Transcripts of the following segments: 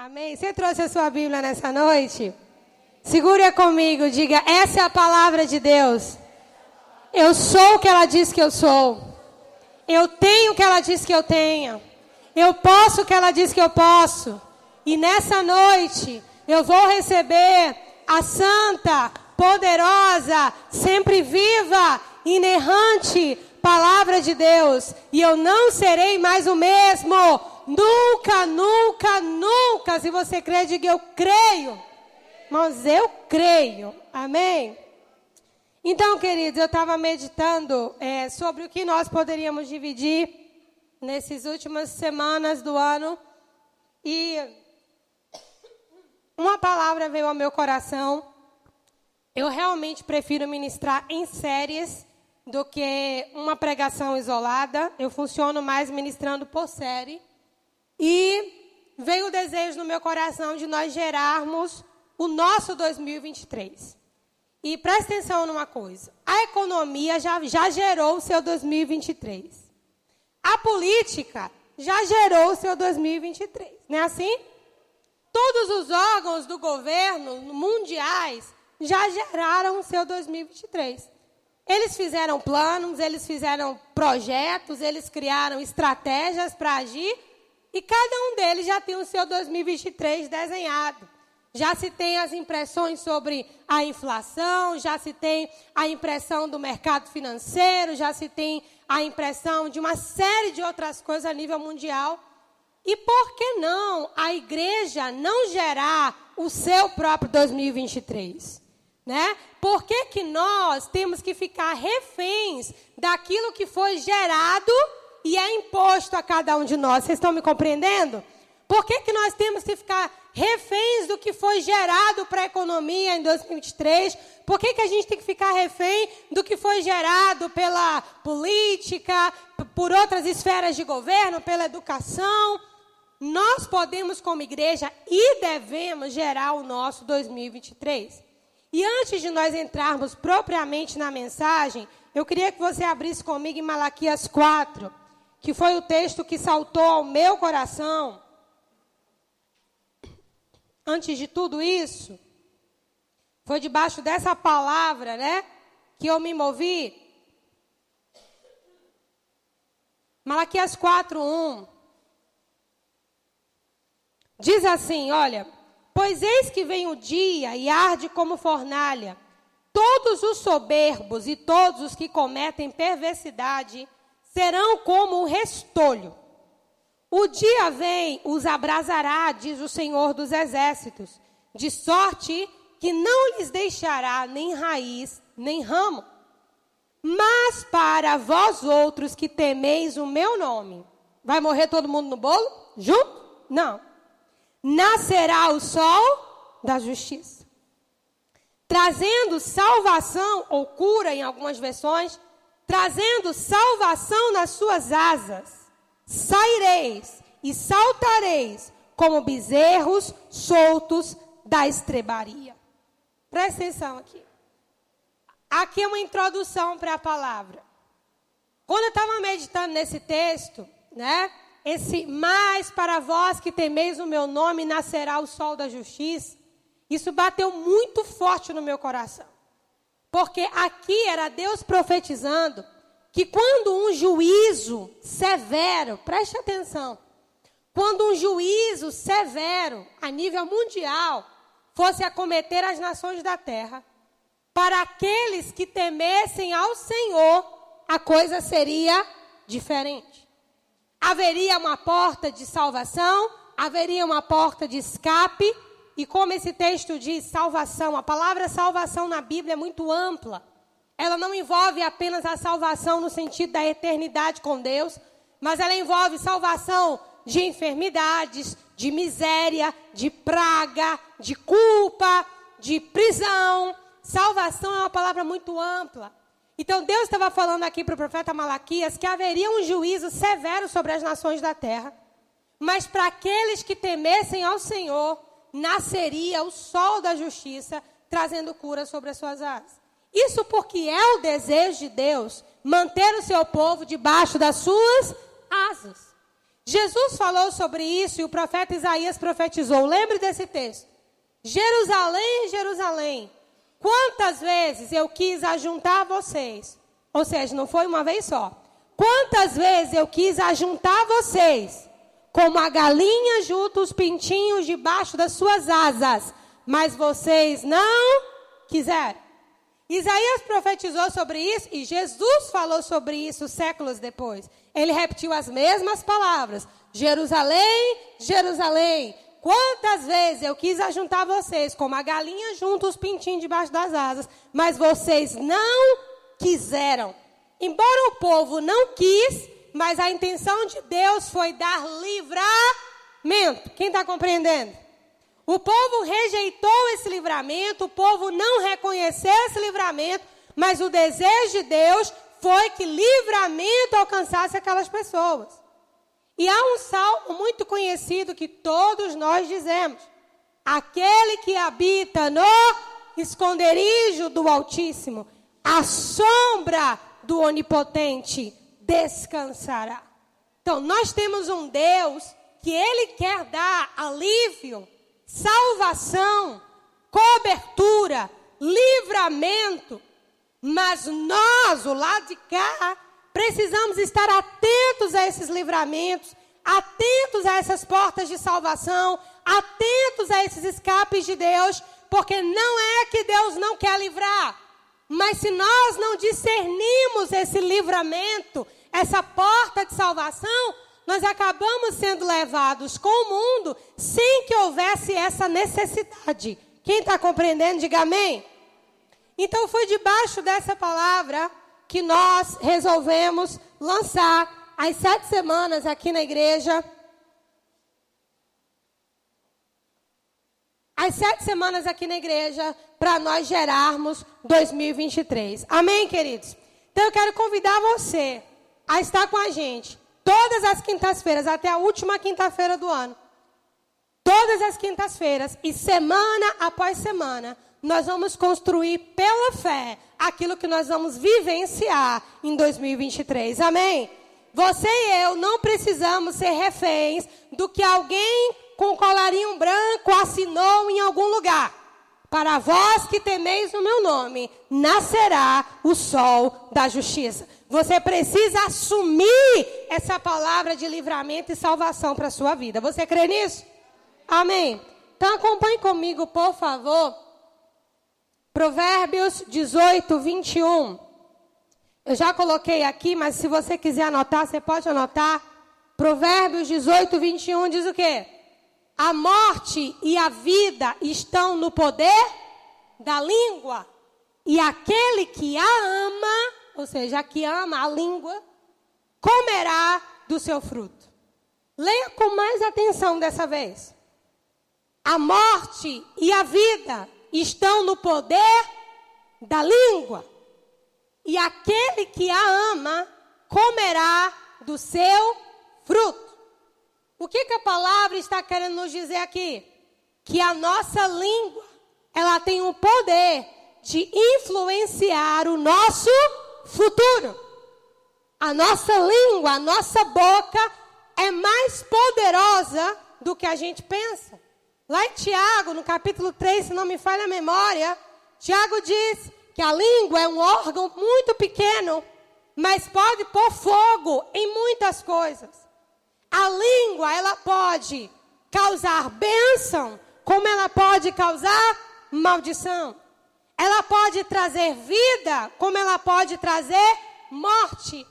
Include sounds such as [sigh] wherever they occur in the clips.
Amém? Você trouxe a sua Bíblia nessa noite? Segura comigo, diga: essa é a palavra de Deus. Eu sou o que ela diz que eu sou. Eu tenho o que ela diz que eu tenho. Eu posso o que ela diz que eu posso. E nessa noite eu vou receber a santa, poderosa, sempre viva, inerrante palavra de Deus. E eu não serei mais o mesmo. Nunca, nunca, nunca. Se você crê, diga eu creio. Mas eu creio. Amém? Então, queridos, eu estava meditando é, sobre o que nós poderíamos dividir nessas últimas semanas do ano. E uma palavra veio ao meu coração. Eu realmente prefiro ministrar em séries do que uma pregação isolada. Eu funciono mais ministrando por série. E veio o desejo no meu coração de nós gerarmos o nosso 2023. E preste atenção numa coisa: a economia já, já gerou o seu 2023. A política já gerou o seu 2023. Não é assim? Todos os órgãos do governo mundiais já geraram o seu 2023. Eles fizeram planos, eles fizeram projetos, eles criaram estratégias para agir e cada um deles já tem o seu 2023 desenhado. Já se tem as impressões sobre a inflação, já se tem a impressão do mercado financeiro, já se tem a impressão de uma série de outras coisas a nível mundial. E por que não a igreja não gerar o seu próprio 2023? Né? Por que, que nós temos que ficar reféns daquilo que foi gerado e é imposto a cada um de nós. Vocês estão me compreendendo? Por que, que nós temos que ficar reféns do que foi gerado para a economia em 2023? Por que, que a gente tem que ficar refém do que foi gerado pela política, por outras esferas de governo, pela educação? Nós podemos, como igreja, e devemos gerar o nosso 2023. E antes de nós entrarmos propriamente na mensagem, eu queria que você abrisse comigo em Malaquias 4 que foi o texto que saltou ao meu coração. Antes de tudo isso, foi debaixo dessa palavra, né, que eu me movi. Malaquias 4:1 Diz assim, olha: Pois eis que vem o dia e arde como fornalha. Todos os soberbos e todos os que cometem perversidade serão como um restolho. O dia vem, os abrasará, diz o Senhor dos Exércitos, de sorte que não lhes deixará nem raiz, nem ramo. Mas para vós outros que temeis o meu nome, vai morrer todo mundo no bolo? Junto? Não. Nascerá o sol da justiça, trazendo salvação ou cura em algumas versões trazendo salvação nas suas asas. Saireis e saltareis como bezerros soltos da estrebaria. Presta atenção aqui. Aqui é uma introdução para a palavra. Quando eu estava meditando nesse texto, né? Esse mais para vós que temeis o meu nome nascerá o sol da justiça. Isso bateu muito forte no meu coração. Porque aqui era Deus profetizando que quando um juízo severo, preste atenção, quando um juízo severo a nível mundial fosse acometer as nações da terra, para aqueles que temessem ao Senhor, a coisa seria diferente. Haveria uma porta de salvação, haveria uma porta de escape, e como esse texto diz, salvação, a palavra salvação na Bíblia é muito ampla. Ela não envolve apenas a salvação no sentido da eternidade com Deus, mas ela envolve salvação de enfermidades, de miséria, de praga, de culpa, de prisão. Salvação é uma palavra muito ampla. Então Deus estava falando aqui para o profeta Malaquias que haveria um juízo severo sobre as nações da terra. Mas para aqueles que temessem ao Senhor, nasceria o sol da justiça, trazendo cura sobre as suas asas. Isso porque é o desejo de Deus manter o seu povo debaixo das suas asas. Jesus falou sobre isso e o profeta Isaías profetizou. Lembre desse texto. Jerusalém, Jerusalém, quantas vezes eu quis ajuntar vocês? Ou seja, não foi uma vez só. Quantas vezes eu quis ajuntar vocês, como a galinha junta os pintinhos debaixo das suas asas, mas vocês não quiseram. Isaías profetizou sobre isso e Jesus falou sobre isso séculos depois. Ele repetiu as mesmas palavras: Jerusalém, Jerusalém, quantas vezes eu quis ajuntar vocês, como a galinha junta os pintinhos debaixo das asas, mas vocês não quiseram. Embora o povo não quis, mas a intenção de Deus foi dar livramento. Quem está compreendendo? O povo rejeitou esse livramento, o povo não reconheceu esse livramento, mas o desejo de Deus foi que livramento alcançasse aquelas pessoas. E há um salmo muito conhecido que todos nós dizemos: Aquele que habita no esconderijo do Altíssimo, a sombra do Onipotente descansará. Então, nós temos um Deus que ele quer dar alívio salvação, cobertura, livramento. Mas nós, o lado de cá, precisamos estar atentos a esses livramentos, atentos a essas portas de salvação, atentos a esses escapes de Deus, porque não é que Deus não quer livrar, mas se nós não discernimos esse livramento, essa porta de salvação, nós acabamos sendo levados com o mundo sem que houvesse essa necessidade. Quem está compreendendo, diga amém. Então foi debaixo dessa palavra que nós resolvemos lançar as sete semanas aqui na igreja. As sete semanas aqui na igreja para nós gerarmos 2023. Amém, queridos? Então eu quero convidar você a estar com a gente Todas as quintas-feiras, até a última quinta-feira do ano. Todas as quintas-feiras e semana após semana, nós vamos construir pela fé aquilo que nós vamos vivenciar em 2023. Amém? Você e eu não precisamos ser reféns do que alguém com colarinho branco assinou em algum lugar. Para vós que temeis o meu nome, nascerá o sol da justiça. Você precisa assumir essa palavra de livramento e salvação para a sua vida. Você crê nisso? Amém. Então acompanhe comigo, por favor. Provérbios 18, 21. Eu já coloquei aqui, mas se você quiser anotar, você pode anotar. Provérbios 18, 21 diz o quê? A morte e a vida estão no poder da língua, e aquele que a ama ou seja, que ama a língua, comerá do seu fruto. Leia com mais atenção dessa vez. A morte e a vida estão no poder da língua. E aquele que a ama comerá do seu fruto. O que, que a palavra está querendo nos dizer aqui? Que a nossa língua, ela tem o poder de influenciar o nosso futuro. A nossa língua, a nossa boca é mais poderosa do que a gente pensa. Lá em Tiago, no capítulo 3, se não me falha a memória, Tiago diz que a língua é um órgão muito pequeno, mas pode pôr fogo em muitas coisas. A língua, ela pode causar bênção, como ela pode causar maldição. Ela pode trazer vida, como ela pode trazer morte.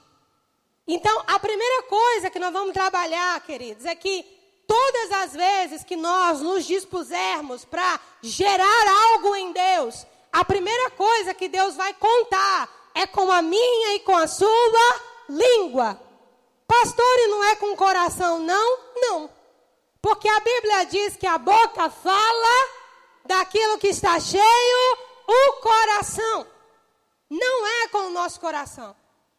Então, a primeira coisa que nós vamos trabalhar, queridos, é que todas as vezes que nós nos dispusermos para gerar algo em Deus, a primeira coisa que Deus vai contar é com a minha e com a sua língua. Pastor, e não é com o coração, não? Não. Porque a Bíblia diz que a boca fala daquilo que está cheio o coração. Não é com o nosso coração.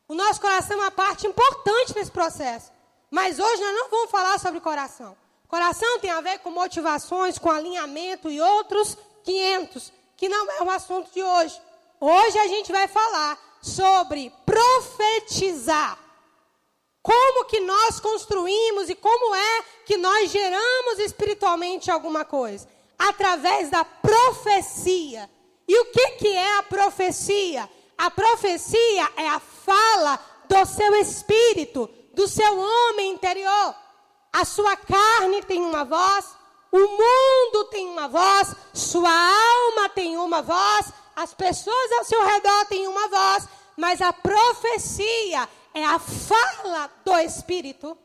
O nosso coração é uma parte importante nesse processo. Mas hoje nós não vamos falar sobre coração. Coração tem a ver com motivações, com alinhamento e outros 500, que não é o assunto de hoje. Hoje a gente vai falar sobre profetizar. Como que nós construímos e como é que nós geramos espiritualmente alguma coisa? Através da profecia. E o que, que é a profecia? A profecia é a fala do seu espírito, do seu homem interior. A sua carne tem uma voz, o mundo tem uma voz, sua alma tem uma voz, as pessoas ao seu redor têm uma voz, mas a profecia é a fala do espírito.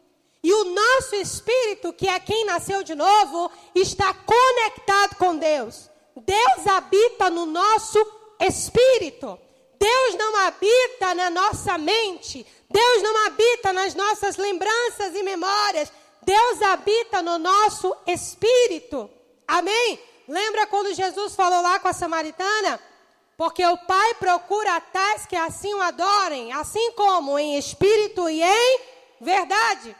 E o nosso espírito, que é quem nasceu de novo, está conectado com Deus. Deus habita no nosso espírito. Deus não habita na nossa mente. Deus não habita nas nossas lembranças e memórias. Deus habita no nosso espírito. Amém? Lembra quando Jesus falou lá com a samaritana? Porque o Pai procura tais que assim o adorem, assim como em espírito e em verdade.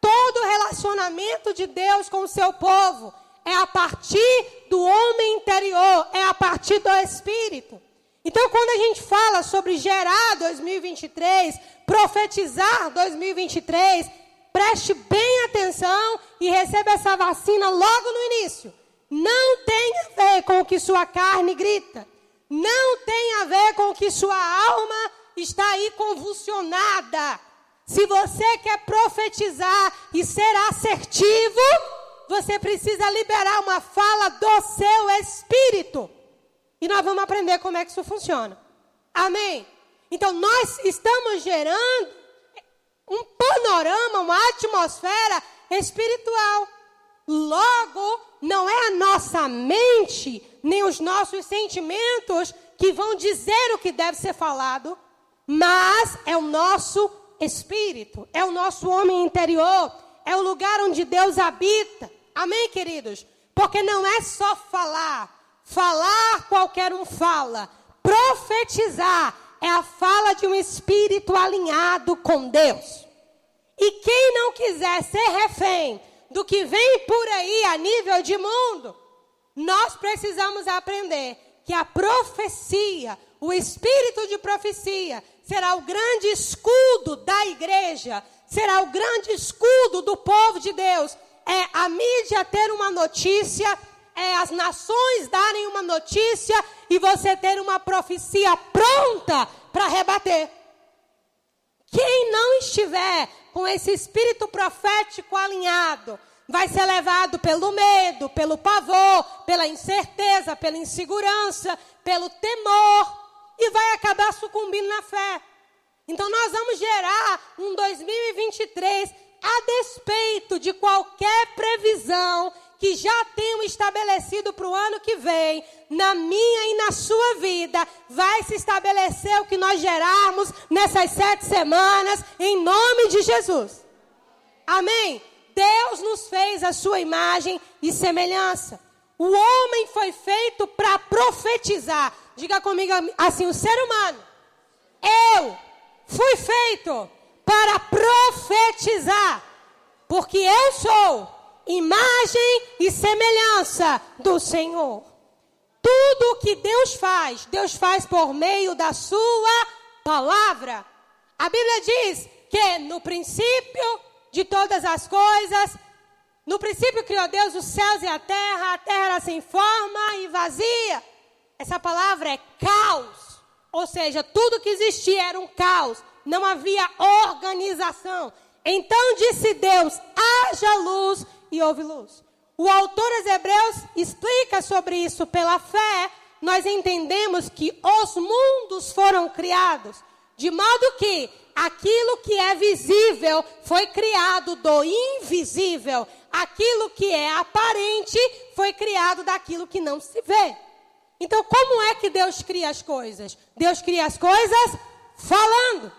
Todo relacionamento de Deus com o seu povo é a partir do homem interior, é a partir do espírito. Então, quando a gente fala sobre gerar 2023, profetizar 2023, preste bem atenção e receba essa vacina logo no início. Não tem a ver com o que sua carne grita. Não tem a ver com que sua alma está aí convulsionada. Se você quer profetizar e ser assertivo, você precisa liberar uma fala do seu espírito. E nós vamos aprender como é que isso funciona. Amém? Então, nós estamos gerando um panorama, uma atmosfera espiritual. Logo, não é a nossa mente, nem os nossos sentimentos que vão dizer o que deve ser falado, mas é o nosso espírito, é o nosso homem interior, é o lugar onde Deus habita. Amém, queridos? Porque não é só falar. Falar qualquer um fala. Profetizar é a fala de um espírito alinhado com Deus. E quem não quiser ser refém do que vem por aí a nível de mundo, nós precisamos aprender que a profecia, o espírito de profecia, será o grande escudo da igreja, será o grande escudo do povo de Deus. É a mídia ter uma notícia, é as nações darem uma notícia e você ter uma profecia pronta para rebater. Quem não estiver com esse espírito profético alinhado, vai ser levado pelo medo, pelo pavor, pela incerteza, pela insegurança, pelo temor e vai acabar sucumbindo na fé. Então nós vamos gerar um 2023 a despeito de qualquer previsão que já tenham estabelecido para o ano que vem, na minha e na sua vida, vai se estabelecer o que nós gerarmos nessas sete semanas, em nome de Jesus. Amém? Deus nos fez a sua imagem e semelhança. O homem foi feito para profetizar. Diga comigo assim: o ser humano, eu fui feito para profetizar, porque eu sou imagem e semelhança do Senhor. Tudo o que Deus faz, Deus faz por meio da sua palavra. A Bíblia diz que no princípio de todas as coisas, no princípio criou Deus os céus e a terra, a terra era sem forma e vazia. Essa palavra é caos. Ou seja, tudo que existia era um caos. Não havia organização. Então disse Deus: haja luz e houve luz. O autor aos Hebreus explica sobre isso. Pela fé, nós entendemos que os mundos foram criados, de modo que aquilo que é visível foi criado do invisível, aquilo que é aparente foi criado daquilo que não se vê. Então, como é que Deus cria as coisas? Deus cria as coisas falando.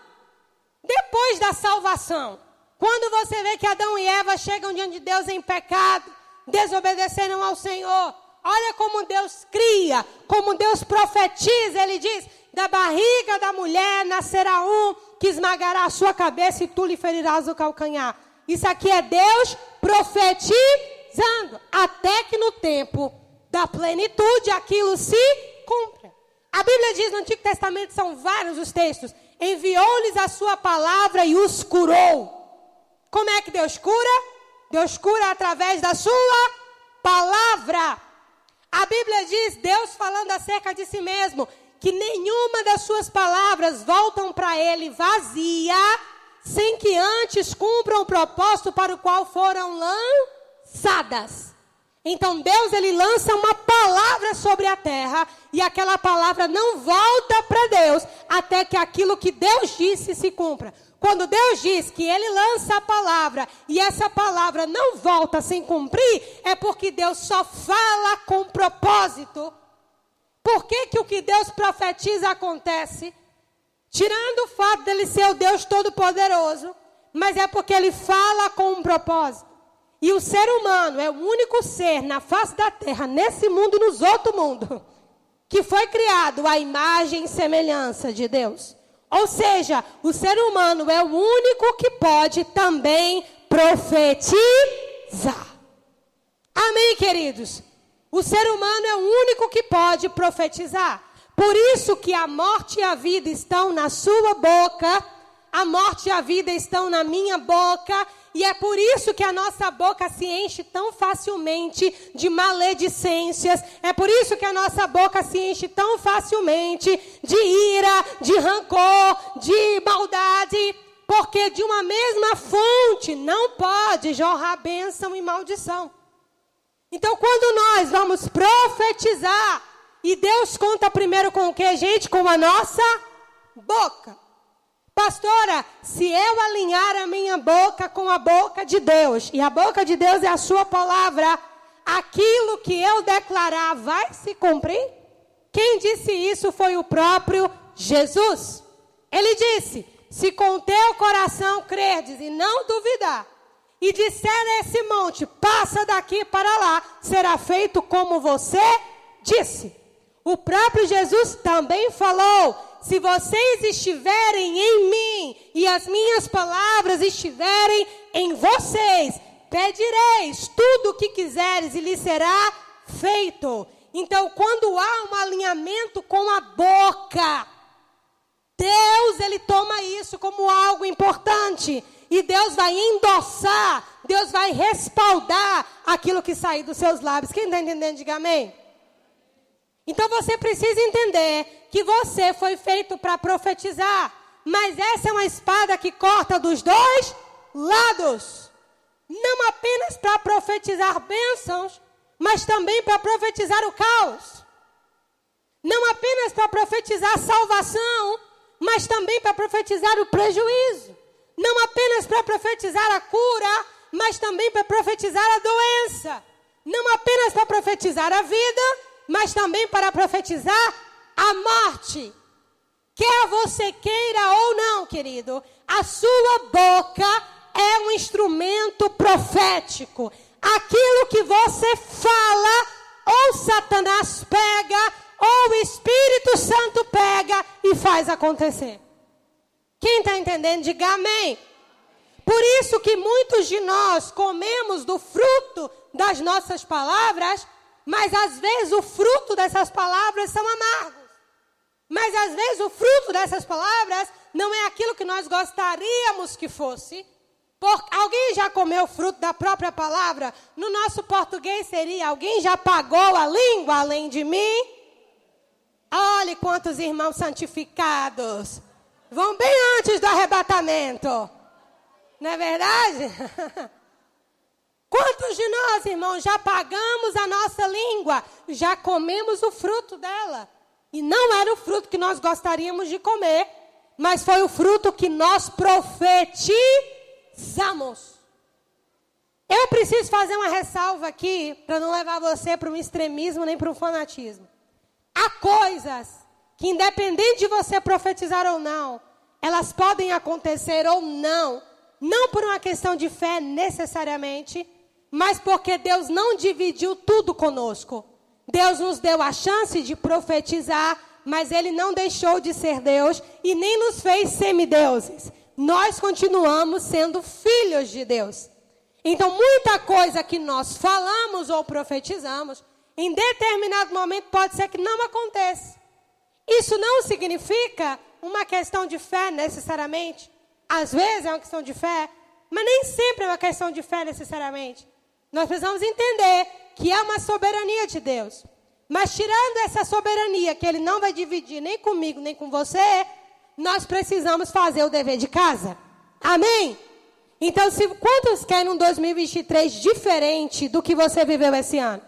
Depois da salvação, quando você vê que Adão e Eva chegam diante de Deus em pecado, desobedeceram ao Senhor, olha como Deus cria, como Deus profetiza. Ele diz: da barriga da mulher nascerá um que esmagará a sua cabeça e tu lhe ferirás o calcanhar. Isso aqui é Deus profetizando, até que no tempo da plenitude aquilo se cumpra. A Bíblia diz no Antigo Testamento, são vários os textos, enviou-lhes a sua palavra e os curou. Como é que Deus cura? Deus cura através da sua palavra. A Bíblia diz, Deus falando acerca de si mesmo, que nenhuma das suas palavras voltam para ele vazia, sem que antes cumpram o propósito para o qual foram lançadas. Então Deus ele lança uma palavra sobre a terra e aquela palavra não volta para Deus até que aquilo que Deus disse se cumpra. Quando Deus diz que Ele lança a palavra e essa palavra não volta sem cumprir, é porque Deus só fala com propósito. Por que, que o que Deus profetiza acontece? Tirando o fato dele ser o Deus Todo-Poderoso, mas é porque ele fala com um propósito. E o ser humano é o único ser na face da terra, nesse mundo e nos outros mundos, que foi criado à imagem e semelhança de Deus. Ou seja, o ser humano é o único que pode também profetizar. Amém, queridos? O ser humano é o único que pode profetizar. Por isso que a morte e a vida estão na sua boca, a morte e a vida estão na minha boca, e é por isso que a nossa boca se enche tão facilmente de maledicências. É por isso que a nossa boca se enche tão facilmente de ira, de rancor, de maldade. Porque de uma mesma fonte não pode jorrar bênção e maldição. Então, quando nós vamos profetizar, e Deus conta primeiro com o que, gente? Com a nossa boca. Pastora, se eu alinhar a minha boca com a boca de Deus, e a boca de Deus é a sua palavra, aquilo que eu declarar vai se cumprir? Quem disse isso foi o próprio Jesus. Ele disse: Se com teu coração credes e não duvidar, e disser a esse monte, passa daqui para lá, será feito como você disse. O próprio Jesus também falou: se vocês estiverem em mim e as minhas palavras estiverem em vocês, pedireis tudo o que quiseres e lhe será feito. Então, quando há um alinhamento com a boca, Deus ele toma isso como algo importante e Deus vai endossar, Deus vai respaldar aquilo que sair dos seus lábios. Quem está entendendo, diga amém. Então você precisa entender que você foi feito para profetizar. Mas essa é uma espada que corta dos dois lados. Não apenas para profetizar bênçãos, mas também para profetizar o caos. Não apenas para profetizar salvação, mas também para profetizar o prejuízo. Não apenas para profetizar a cura, mas também para profetizar a doença. Não apenas para profetizar a vida, mas também para profetizar a morte. Quer você queira ou não, querido, a sua boca é um instrumento profético. Aquilo que você fala, ou Satanás pega, ou o Espírito Santo pega e faz acontecer. Quem está entendendo, diga amém. Por isso que muitos de nós comemos do fruto das nossas palavras mas às vezes o fruto dessas palavras são amargos. Mas às vezes o fruto dessas palavras não é aquilo que nós gostaríamos que fosse. Por, alguém já comeu o fruto da própria palavra? No nosso português seria: alguém já pagou a língua além de mim? Olhe quantos irmãos santificados vão bem antes do arrebatamento. Não é verdade? [laughs] Quantos de nós, irmãos, já pagamos a nossa língua, já comemos o fruto dela? E não era o fruto que nós gostaríamos de comer, mas foi o fruto que nós profetizamos. Eu preciso fazer uma ressalva aqui, para não levar você para um extremismo nem para um fanatismo. Há coisas que, independente de você profetizar ou não, elas podem acontecer ou não, não por uma questão de fé necessariamente, mas porque Deus não dividiu tudo conosco. Deus nos deu a chance de profetizar, mas Ele não deixou de ser Deus e nem nos fez semideuses. Nós continuamos sendo filhos de Deus. Então, muita coisa que nós falamos ou profetizamos, em determinado momento pode ser que não aconteça. Isso não significa uma questão de fé necessariamente. Às vezes é uma questão de fé, Mas nem sempre é uma questão de fé necessariamente. Nós precisamos entender que é uma soberania de Deus. Mas tirando essa soberania que ele não vai dividir nem comigo, nem com você, nós precisamos fazer o dever de casa. Amém? Então, se, quantos querem um 2023 diferente do que você viveu esse ano?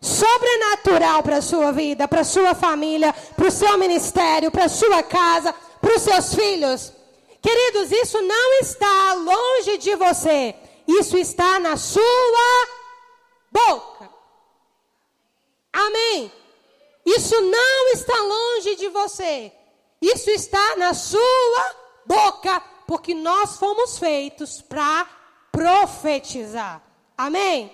Sobrenatural para a sua vida, para a sua família, para o seu ministério, para a sua casa, para os seus filhos. Queridos, isso não está longe de você. Isso está na sua boca. Amém? Isso não está longe de você. Isso está na sua boca, porque nós fomos feitos para profetizar. Amém?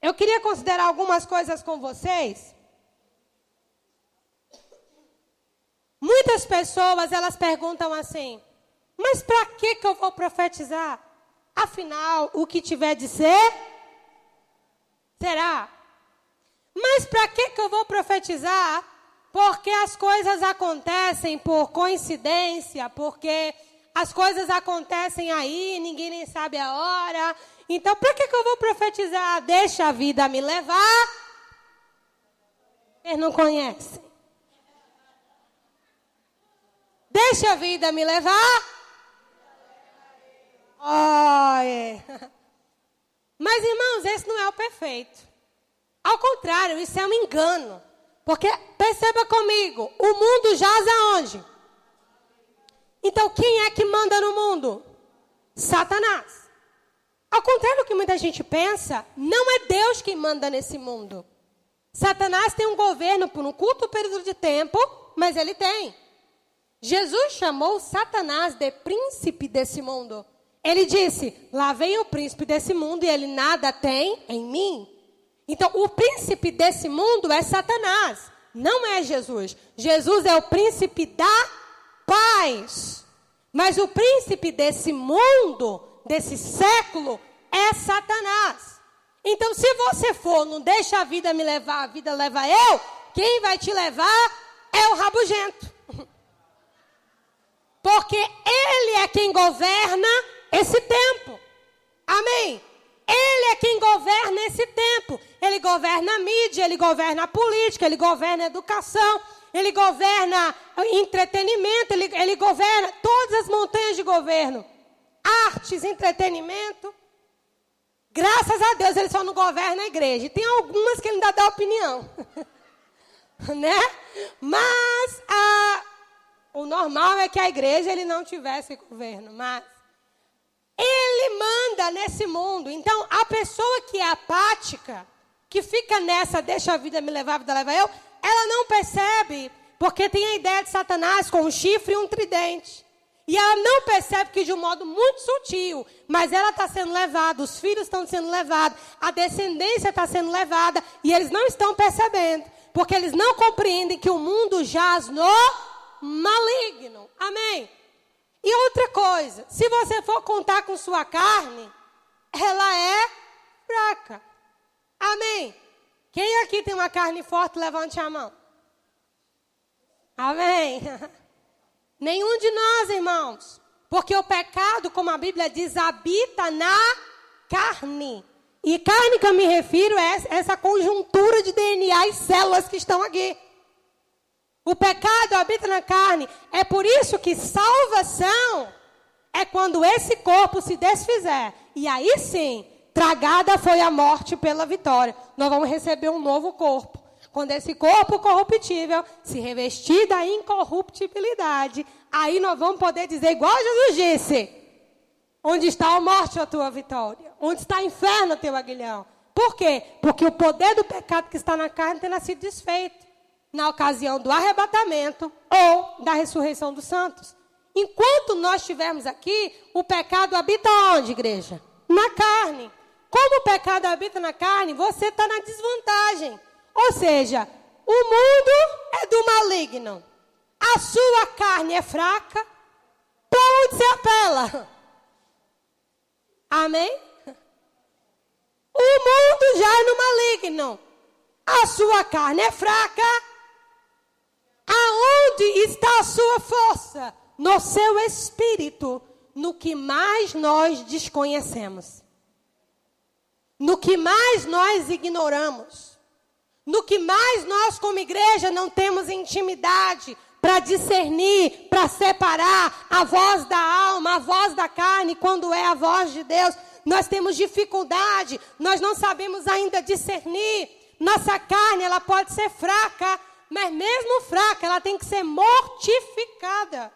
Eu queria considerar algumas coisas com vocês. Muitas pessoas elas perguntam assim: "Mas para que que eu vou profetizar? Afinal, o que tiver de ser será. Mas para que que eu vou profetizar? Porque as coisas acontecem por coincidência, porque as coisas acontecem aí, ninguém nem sabe a hora. Então, para que, que eu vou profetizar? Deixa a vida me levar. Eles não conhecem. Deixa a vida me levar. Oh, é. Mas, irmãos, esse não é o perfeito. Ao contrário, isso é um engano. Porque, perceba comigo, o mundo jaz aonde? Então, quem é que manda no mundo? Satanás. Ao contrário do que muita gente pensa, não é Deus quem manda nesse mundo. Satanás tem um governo por um curto período de tempo, mas ele tem. Jesus chamou Satanás de príncipe desse mundo. Ele disse: Lá vem o príncipe desse mundo e ele nada tem em mim. Então, o príncipe desse mundo é Satanás, não é Jesus. Jesus é o príncipe da paz. Mas o príncipe desse mundo, desse século, é Satanás. Então, se você for, não deixa a vida me levar, a vida leva eu, quem vai te levar é o rabugento. [laughs] Porque ele é quem governa esse tempo. Amém? Ele é quem governa esse tempo. Ele governa a mídia, ele governa a política, ele governa a educação, ele governa entretenimento, ele, ele governa todas as montanhas de governo. Artes, entretenimento. Graças a Deus ele só não governa a igreja. E tem algumas que ele ainda dá opinião. [laughs] né? Mas a, o normal é que a igreja ele não tivesse governo. Mas ele manda nesse mundo. Então, a pessoa que é apática, que fica nessa, deixa a vida me levar, a vida leva eu, ela não percebe, porque tem a ideia de Satanás com um chifre e um tridente. E ela não percebe que de um modo muito sutil, mas ela está sendo levada, os filhos estão sendo levados, a descendência está sendo levada, e eles não estão percebendo, porque eles não compreendem que o mundo jaz no maligno. Amém? E outra coisa, se você for contar com sua carne, ela é fraca. Amém? Quem aqui tem uma carne forte, levante a mão. Amém? [laughs] Nenhum de nós, irmãos. Porque o pecado, como a Bíblia diz, habita na carne. E carne que eu me refiro é essa conjuntura de DNA e células que estão aqui. O pecado habita na carne. É por isso que salvação é quando esse corpo se desfizer. E aí sim, tragada foi a morte pela vitória. Nós vamos receber um novo corpo. Quando esse corpo corruptível se revestir da incorruptibilidade, aí nós vamos poder dizer, igual Jesus disse: Onde está a morte, a tua vitória? Onde está o inferno, teu aguilhão? Por quê? Porque o poder do pecado que está na carne tem nascido desfeito na ocasião do arrebatamento ou da ressurreição dos santos. Enquanto nós estivermos aqui, o pecado habita onde, igreja? Na carne. Como o pecado habita na carne, você está na desvantagem. Ou seja, o mundo é do maligno. A sua carne é fraca. Para onde você apela? Amém? O mundo já é no maligno. A sua carne é fraca. Aonde está a sua força? No seu espírito. no que mais nós desconhecemos, no que mais nós ignoramos, no que mais nós, como igreja, não temos intimidade para discernir, para separar a voz da alma, a voz da carne, quando é a voz de Deus. Nós temos dificuldade, nós não sabemos ainda discernir. Nossa carne, ela pode ser fraca, mas mesmo fraca, ela tem que ser mortificada.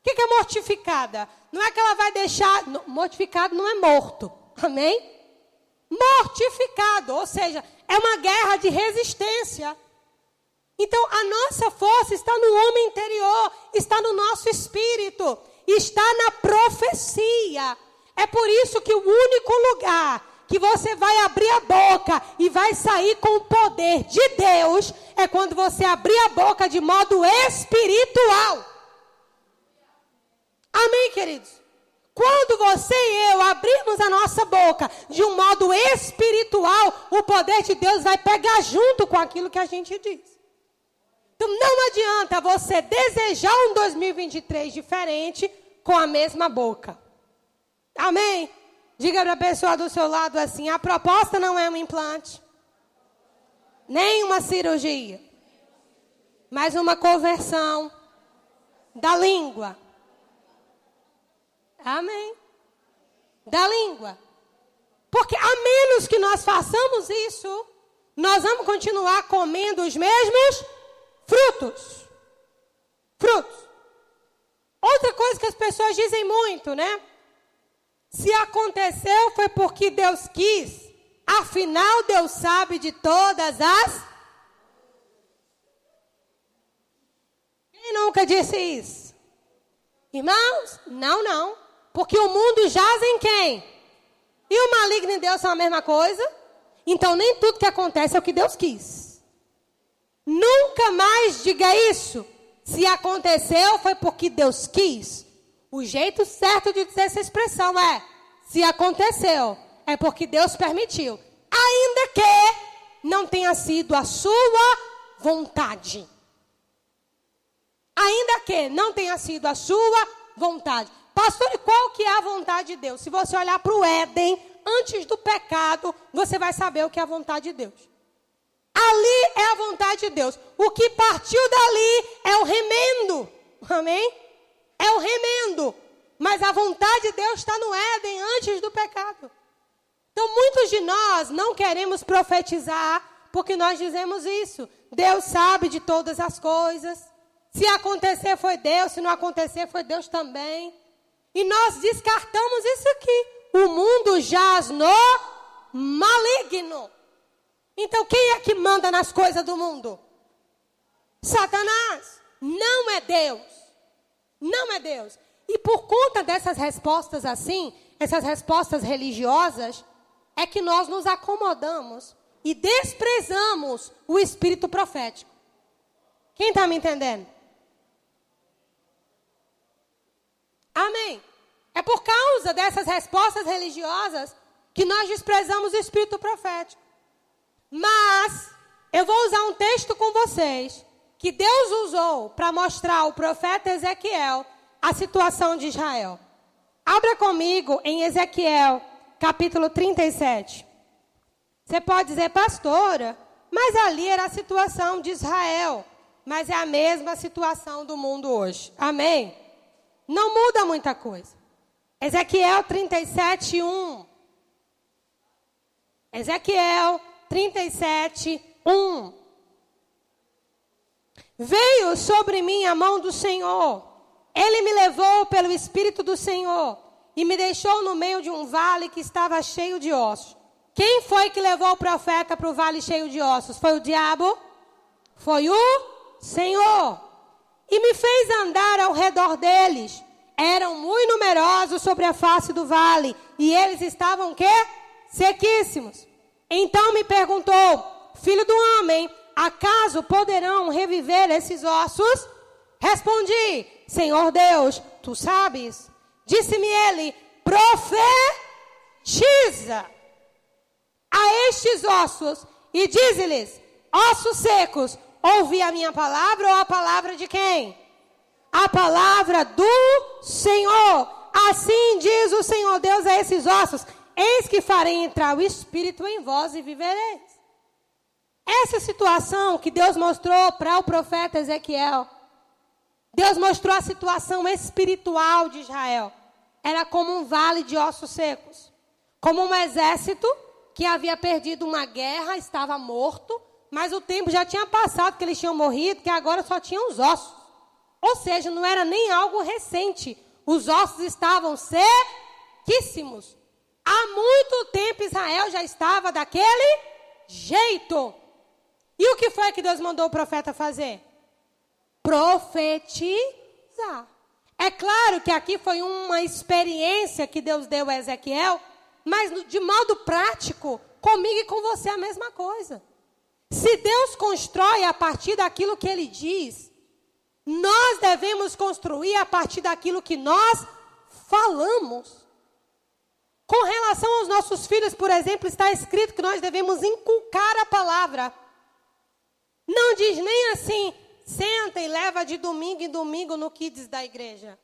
O que, que é mortificada? Não é que ela vai deixar. Mortificado não é morto. Amém? Mortificado, ou seja, é uma guerra de resistência. Então, a nossa força está no homem interior, está no nosso espírito, está na profecia. É por isso que o único lugar que você vai abrir a boca e vai sair com o poder de Deus é quando você abrir a boca de modo espiritual. Amém, queridos? Quando você e eu abrirmos a nossa boca de um modo espiritual, o poder de Deus vai pegar junto com aquilo que a gente diz. Então não adianta você desejar um 2023 diferente com a mesma boca. Amém? Diga para a pessoa do seu lado assim: a proposta não é um implante, nem uma cirurgia, mas uma conversão da língua. Amém? Da língua. Porque a menos que nós façamos isso, nós vamos continuar comendo os mesmos frutos. Frutos. Outra coisa que as pessoas dizem muito, né? Se aconteceu foi porque Deus quis. Afinal, Deus sabe de todas as. Quem nunca disse isso? Irmãos, não, não. Porque o mundo jaz em quem? E o maligno e Deus são a mesma coisa? Então nem tudo que acontece é o que Deus quis. Nunca mais diga isso. Se aconteceu foi porque Deus quis. O jeito certo de dizer essa expressão é: se aconteceu, é porque Deus permitiu. Ainda que não tenha sido a sua vontade. Ainda que não tenha sido a sua vontade. Pastor, e qual que é a vontade de Deus? Se você olhar para o Éden, antes do pecado, você vai saber o que é a vontade de Deus. Ali é a vontade de Deus. O que partiu dali é o remendo. Amém? É o remendo. Mas a vontade de Deus está no Éden antes do pecado. Então, muitos de nós não queremos profetizar porque nós dizemos isso. Deus sabe de todas as coisas. Se acontecer, foi Deus. Se não acontecer, foi Deus também. E nós descartamos isso aqui. O mundo jaz no maligno. Então, quem é que manda nas coisas do mundo? Satanás. Não é Deus. Não é Deus. E por conta dessas respostas assim, essas respostas religiosas, é que nós nos acomodamos e desprezamos o espírito profético. Quem está me entendendo? Amém. É por causa dessas respostas religiosas que nós desprezamos o espírito profético. Mas eu vou usar um texto com vocês que Deus usou para mostrar ao profeta Ezequiel a situação de Israel. Abra comigo em Ezequiel, capítulo 37. Você pode dizer, pastora, mas ali era a situação de Israel, mas é a mesma situação do mundo hoje. Amém? Não muda muita coisa. Ezequiel 37, 1. Ezequiel 37, 1. Veio sobre mim a mão do Senhor. Ele me levou pelo Espírito do Senhor e me deixou no meio de um vale que estava cheio de ossos. Quem foi que levou o profeta para o vale cheio de ossos? Foi o diabo? Foi o Senhor. E me fez andar ao redor deles. Eram muito numerosos sobre a face do vale. E eles estavam quê? Sequíssimos. Então me perguntou, filho do homem, acaso poderão reviver esses ossos? Respondi, Senhor Deus, tu sabes. Disse-me ele, profetiza a estes ossos e dize-lhes, ossos secos, ouvi a minha palavra ou a palavra de quem? A palavra do Senhor. Assim diz o Senhor Deus a esses ossos: Eis que farei entrar o Espírito em vós e vivereis. Essa situação que Deus mostrou para o profeta Ezequiel, Deus mostrou a situação espiritual de Israel. Era como um vale de ossos secos. Como um exército que havia perdido uma guerra, estava morto, mas o tempo já tinha passado, que eles tinham morrido, que agora só tinham os ossos. Ou seja, não era nem algo recente. Os ossos estavam sequíssimos. Há muito tempo Israel já estava daquele jeito. E o que foi que Deus mandou o profeta fazer? Profetizar. É claro que aqui foi uma experiência que Deus deu a Ezequiel, mas de modo prático, comigo e com você a mesma coisa. Se Deus constrói a partir daquilo que ele diz, nós devemos construir a partir daquilo que nós falamos. Com relação aos nossos filhos, por exemplo, está escrito que nós devemos inculcar a palavra. Não diz nem assim, senta e leva de domingo em domingo no kids da igreja.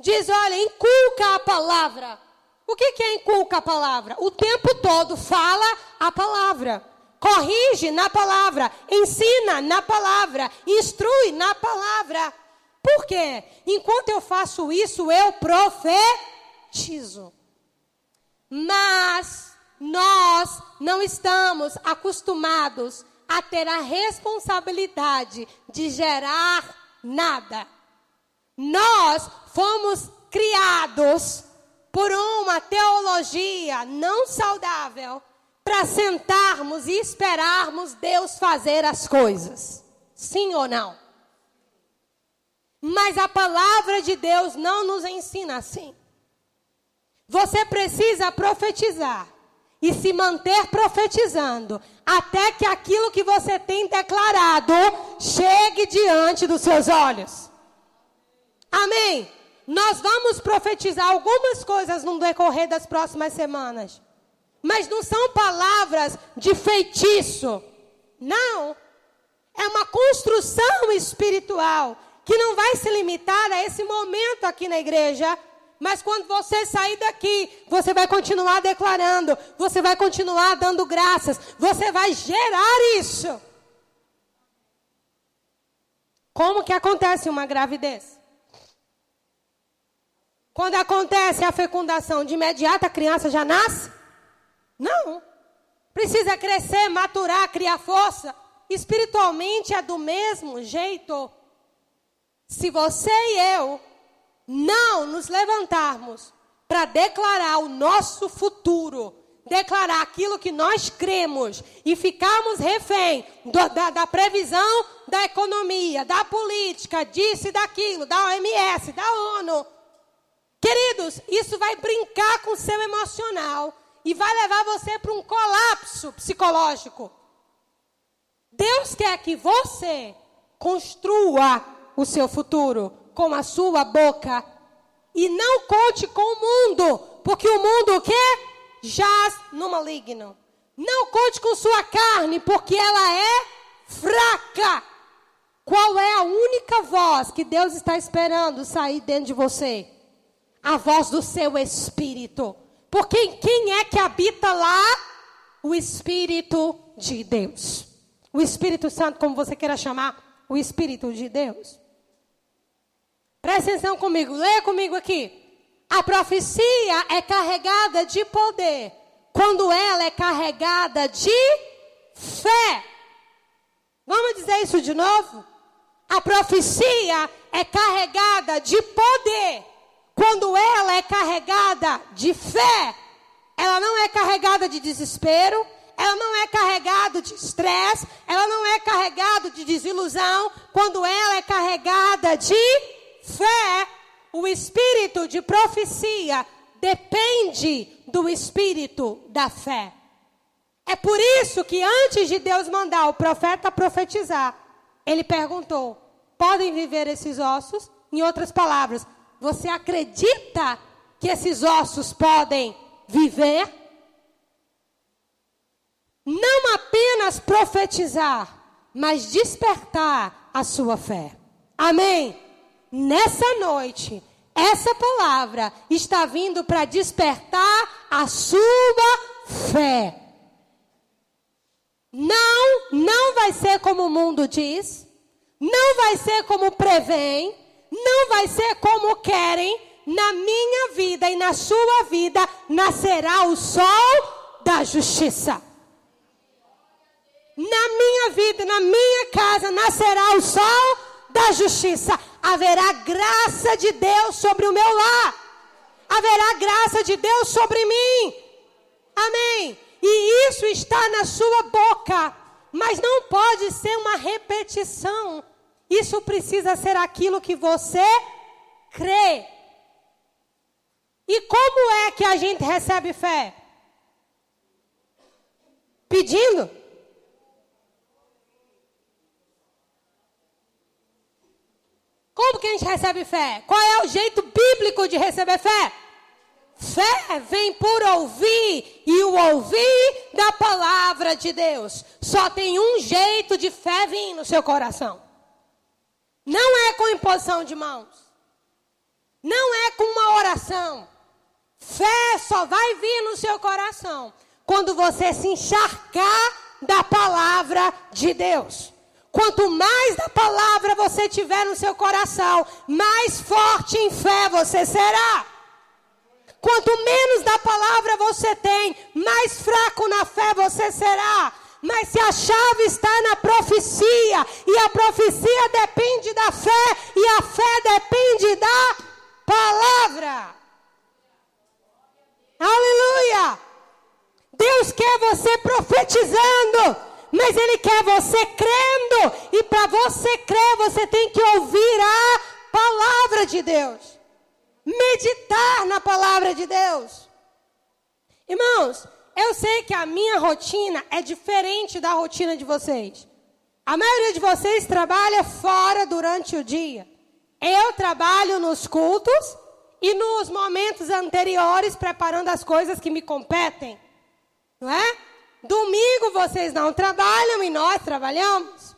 Diz, olha, inculca a palavra. O que, que é inculca a palavra? O tempo todo fala a palavra. Corrige na palavra, ensina na palavra, instrui na palavra. Por quê? Enquanto eu faço isso, eu profetizo. Mas nós não estamos acostumados a ter a responsabilidade de gerar nada. Nós fomos criados por uma teologia não saudável para sentarmos e esperarmos Deus fazer as coisas. Sim ou não? Mas a palavra de Deus não nos ensina assim. Você precisa profetizar e se manter profetizando até que aquilo que você tem declarado chegue diante dos seus olhos. Amém. Nós vamos profetizar algumas coisas no decorrer das próximas semanas. Mas não são palavras de feitiço. Não. É uma construção espiritual que não vai se limitar a esse momento aqui na igreja. Mas quando você sair daqui, você vai continuar declarando, você vai continuar dando graças, você vai gerar isso. Como que acontece uma gravidez? Quando acontece a fecundação, de imediato a criança já nasce? Não. Precisa crescer, maturar, criar força. Espiritualmente é do mesmo jeito. Se você e eu não nos levantarmos para declarar o nosso futuro, declarar aquilo que nós cremos e ficarmos refém do, da, da, previsão da economia, da política, disso e daquilo, da OMS, da ONU, Queridos, isso vai brincar com o seu emocional e vai levar você para um colapso psicológico. Deus quer que você construa o seu futuro com a sua boca e não conte com o mundo, porque o mundo o quê? Jaz no maligno. Não conte com sua carne, porque ela é fraca. Qual é a única voz que Deus está esperando sair dentro de você? a voz do seu espírito. Porque quem é que habita lá? O Espírito de Deus. O Espírito Santo, como você queira chamar, o Espírito de Deus. Presta atenção comigo, leia comigo aqui. A profecia é carregada de poder quando ela é carregada de fé. Vamos dizer isso de novo? A profecia é carregada de poder quando ela é carregada de fé, ela não é carregada de desespero, ela não é carregada de estresse, ela não é carregada de desilusão. Quando ela é carregada de fé, o espírito de profecia depende do espírito da fé. É por isso que antes de Deus mandar o profeta profetizar, ele perguntou: podem viver esses ossos? Em outras palavras, você acredita que esses ossos podem viver? Não apenas profetizar, mas despertar a sua fé. Amém? Nessa noite, essa palavra está vindo para despertar a sua fé. Não, não vai ser como o mundo diz, não vai ser como prevém, não vai ser como querem. Na minha vida e na sua vida nascerá o sol da justiça. Na minha vida, na minha casa nascerá o sol da justiça. Haverá graça de Deus sobre o meu lar. Haverá graça de Deus sobre mim. Amém. E isso está na sua boca. Mas não pode ser uma repetição. Isso precisa ser aquilo que você crê. E como é que a gente recebe fé? Pedindo. Como que a gente recebe fé? Qual é o jeito bíblico de receber fé? Fé vem por ouvir e o ouvir da palavra de Deus. Só tem um jeito de fé vir no seu coração. Não é com imposição de mãos. Não é com uma oração. Fé só vai vir no seu coração quando você se encharcar da palavra de Deus. Quanto mais da palavra você tiver no seu coração, mais forte em fé você será. Quanto menos da palavra você tem, mais fraco na fé você será. Mas se a chave está na profecia, e a profecia depende da fé, e a fé depende da palavra. Aleluia! Deus quer você profetizando mas Ele quer você crendo. E para você crer, você tem que ouvir a palavra de Deus. Meditar na palavra de Deus. Irmãos, eu sei que a minha rotina é diferente da rotina de vocês. A maioria de vocês trabalha fora durante o dia. Eu trabalho nos cultos e nos momentos anteriores preparando as coisas que me competem. Não é? Domingo vocês não trabalham e nós trabalhamos.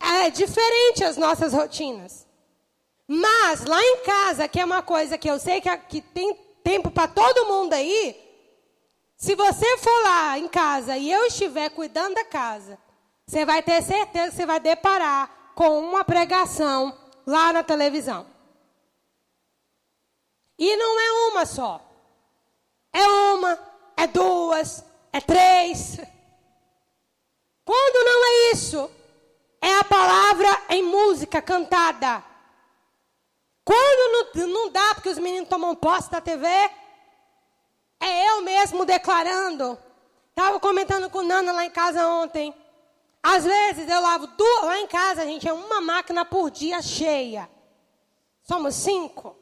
É diferente as nossas rotinas. Mas lá em casa, que é uma coisa que eu sei que, que tem tempo para todo mundo aí, se você for lá em casa e eu estiver cuidando da casa, você vai ter certeza que você vai deparar com uma pregação lá na televisão. E não é uma só. É uma, é duas, é três. Quando não é isso, é a palavra em música cantada. Quando não, não dá, porque os meninos tomam posse da TV, é eu mesmo declarando. Estava comentando com Nana lá em casa ontem. Às vezes eu lavo duas, lá em casa, a gente é uma máquina por dia cheia. Somos cinco.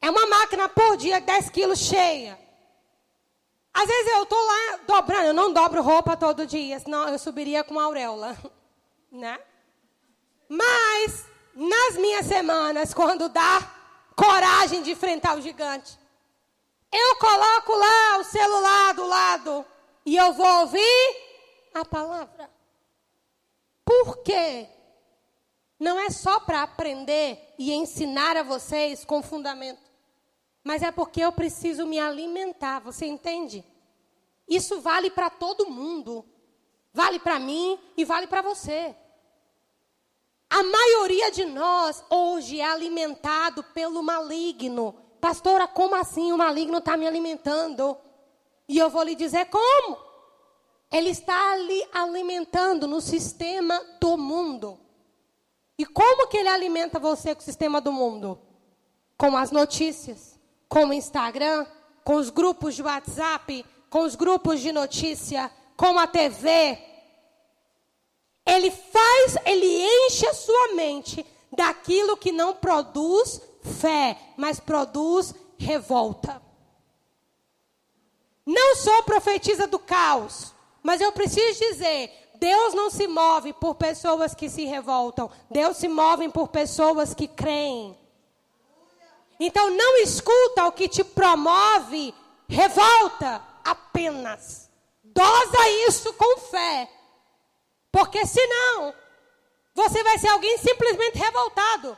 É uma máquina por dia, 10 quilos cheia. Às vezes eu estou lá dobrando, eu não dobro roupa todo dia, senão eu subiria com auréola, [laughs] né? Mas, nas minhas semanas, quando dá coragem de enfrentar o gigante, eu coloco lá o celular do lado e eu vou ouvir a palavra. Por quê? Não é só para aprender e ensinar a vocês com fundamento. Mas é porque eu preciso me alimentar, você entende? Isso vale para todo mundo. Vale para mim e vale para você. A maioria de nós hoje é alimentado pelo maligno. Pastora, como assim o maligno está me alimentando? E eu vou lhe dizer como. Ele está ali alimentando no sistema do mundo. E como que ele alimenta você com o sistema do mundo? Com as notícias com o Instagram, com os grupos de WhatsApp, com os grupos de notícia, com a TV. Ele faz, ele enche a sua mente daquilo que não produz fé, mas produz revolta. Não sou profetisa do caos, mas eu preciso dizer: Deus não se move por pessoas que se revoltam, Deus se move por pessoas que creem. Então não escuta o que te promove revolta apenas. Dosa isso com fé. Porque senão você vai ser alguém simplesmente revoltado.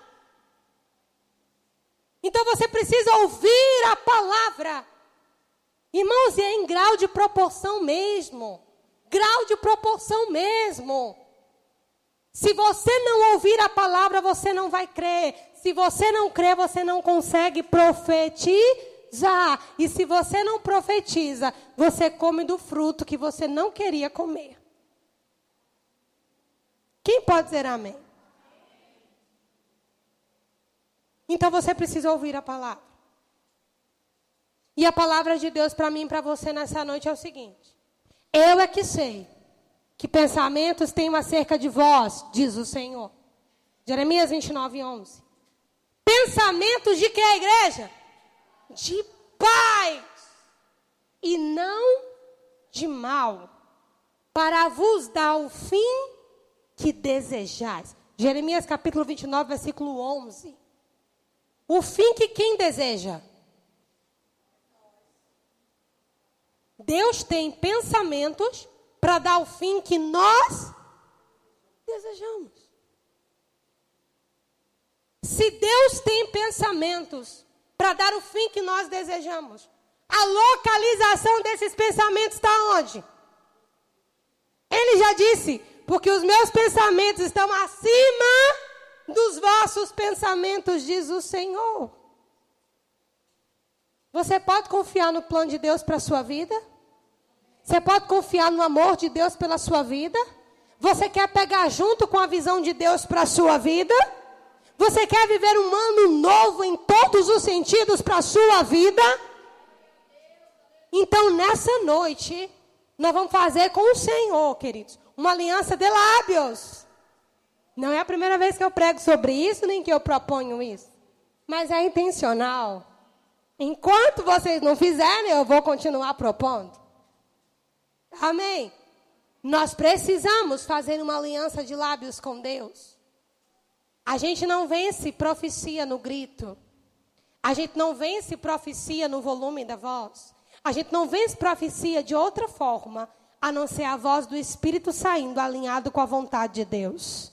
Então você precisa ouvir a palavra. Irmãos, e é em grau de proporção mesmo. Grau de proporção mesmo. Se você não ouvir a palavra, você não vai crer. Se você não crê, você não consegue profetizar. E se você não profetiza, você come do fruto que você não queria comer. Quem pode dizer amém? Então você precisa ouvir a palavra. E a palavra de Deus para mim e para você nessa noite é o seguinte: Eu é que sei que pensamentos tenho acerca de vós, diz o Senhor. Jeremias 29, 11. Pensamentos de que a igreja? De paz e não de mal, para vos dar o fim que desejais. Jeremias capítulo 29, versículo 11. O fim que quem deseja? Deus tem pensamentos para dar o fim que nós desejamos. Se Deus tem pensamentos para dar o fim que nós desejamos, a localização desses pensamentos está onde? Ele já disse: porque os meus pensamentos estão acima dos vossos pensamentos, diz o Senhor. Você pode confiar no plano de Deus para a sua vida? Você pode confiar no amor de Deus pela sua vida? Você quer pegar junto com a visão de Deus para a sua vida? Você quer viver um ano novo em todos os sentidos para a sua vida? Então, nessa noite, nós vamos fazer com o Senhor, queridos, uma aliança de lábios. Não é a primeira vez que eu prego sobre isso, nem que eu proponho isso. Mas é intencional. Enquanto vocês não fizerem, eu vou continuar propondo. Amém? Nós precisamos fazer uma aliança de lábios com Deus. A gente não vence profecia no grito. A gente não vence profecia no volume da voz. A gente não vence profecia de outra forma, a não ser a voz do Espírito saindo alinhado com a vontade de Deus.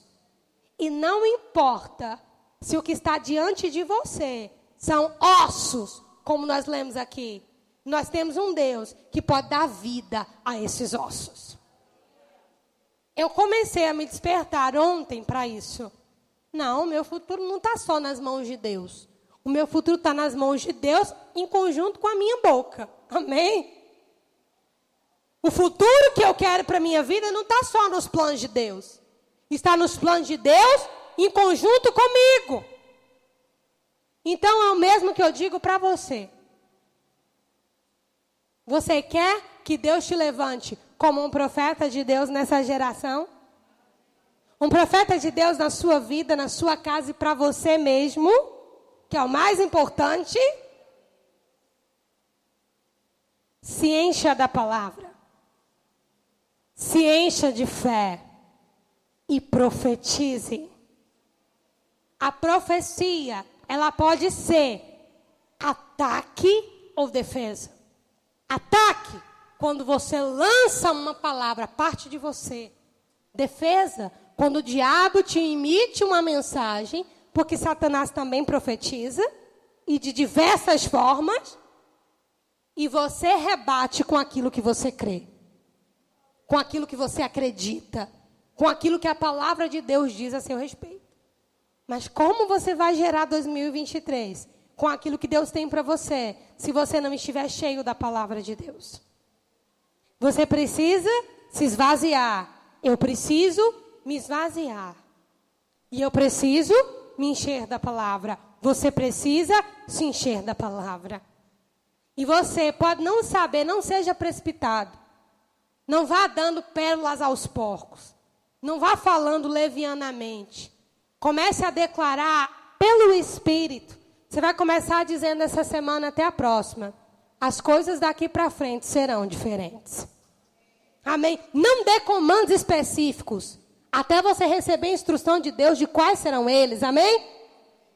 E não importa se o que está diante de você são ossos, como nós lemos aqui. Nós temos um Deus que pode dar vida a esses ossos. Eu comecei a me despertar ontem para isso. Não, meu futuro não está só nas mãos de Deus. O meu futuro está nas mãos de Deus em conjunto com a minha boca. Amém? O futuro que eu quero para a minha vida não está só nos planos de Deus. Está nos planos de Deus em conjunto comigo. Então é o mesmo que eu digo para você. Você quer que Deus te levante como um profeta de Deus nessa geração? Um profeta de Deus na sua vida, na sua casa e para você mesmo, que é o mais importante? Se encha da palavra. Se encha de fé e profetize. A profecia, ela pode ser ataque ou defesa. Ataque, quando você lança uma palavra, parte de você. Defesa, quando o diabo te emite uma mensagem, porque Satanás também profetiza, e de diversas formas, e você rebate com aquilo que você crê, com aquilo que você acredita, com aquilo que a palavra de Deus diz a seu respeito. Mas como você vai gerar 2023? com aquilo que Deus tem para você, se você não estiver cheio da palavra de Deus. Você precisa se esvaziar. Eu preciso me esvaziar. E eu preciso me encher da palavra. Você precisa se encher da palavra. E você pode não saber, não seja precipitado. Não vá dando pérolas aos porcos. Não vá falando levianamente. Comece a declarar pelo Espírito você vai começar dizendo essa semana até a próxima. As coisas daqui para frente serão diferentes. Amém? Não dê comandos específicos. Até você receber instrução de Deus de quais serão eles. Amém?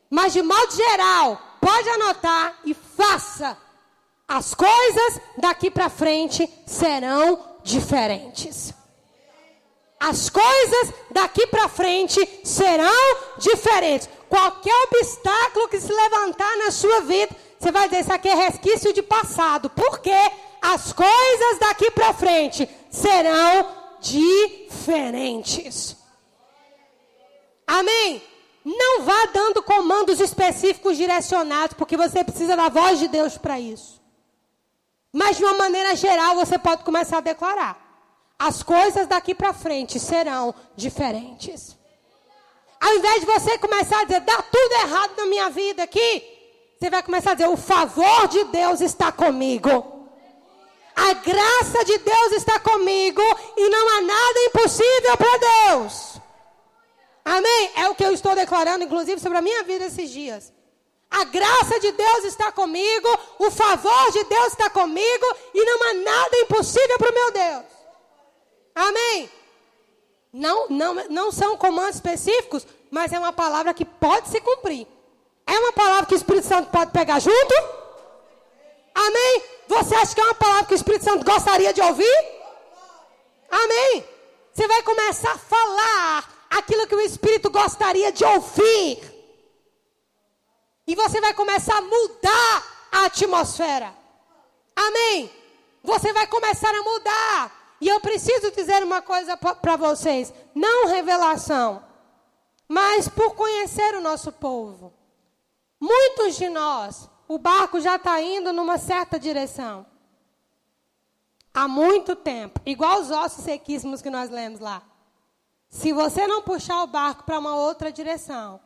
Mas de modo geral, pode anotar e faça. As coisas daqui para frente serão diferentes. As coisas daqui para frente serão diferentes. qualquer obstáculo que se levantar na sua vida, você vai dizer: Isso aqui é resquício de passado. Porque as coisas daqui para frente serão diferentes. Amém? Não vá dando comandos específicos direcionados, porque você precisa da voz de Deus para isso. Mas de uma maneira geral, você pode começar a declarar: as coisas daqui para frente serão diferentes. Ao invés de você começar a dizer, dá tudo errado na minha vida aqui, você vai começar a dizer, o favor de Deus está comigo. A graça de Deus está comigo e não há nada impossível para Deus. Amém? É o que eu estou declarando, inclusive, sobre a minha vida esses dias. A graça de Deus está comigo, o favor de Deus está comigo e não há nada impossível para o meu Deus. Amém? Não, não, não são comandos específicos, mas é uma palavra que pode se cumprir. É uma palavra que o Espírito Santo pode pegar junto? Amém? Você acha que é uma palavra que o Espírito Santo gostaria de ouvir? Amém? Você vai começar a falar aquilo que o Espírito gostaria de ouvir. E você vai começar a mudar a atmosfera. Amém? Você vai começar a mudar. E eu preciso dizer uma coisa para vocês: não revelação, mas por conhecer o nosso povo. Muitos de nós, o barco já está indo numa certa direção. Há muito tempo. Igual os ossos sequíssimos que nós lemos lá. Se você não puxar o barco para uma outra direção,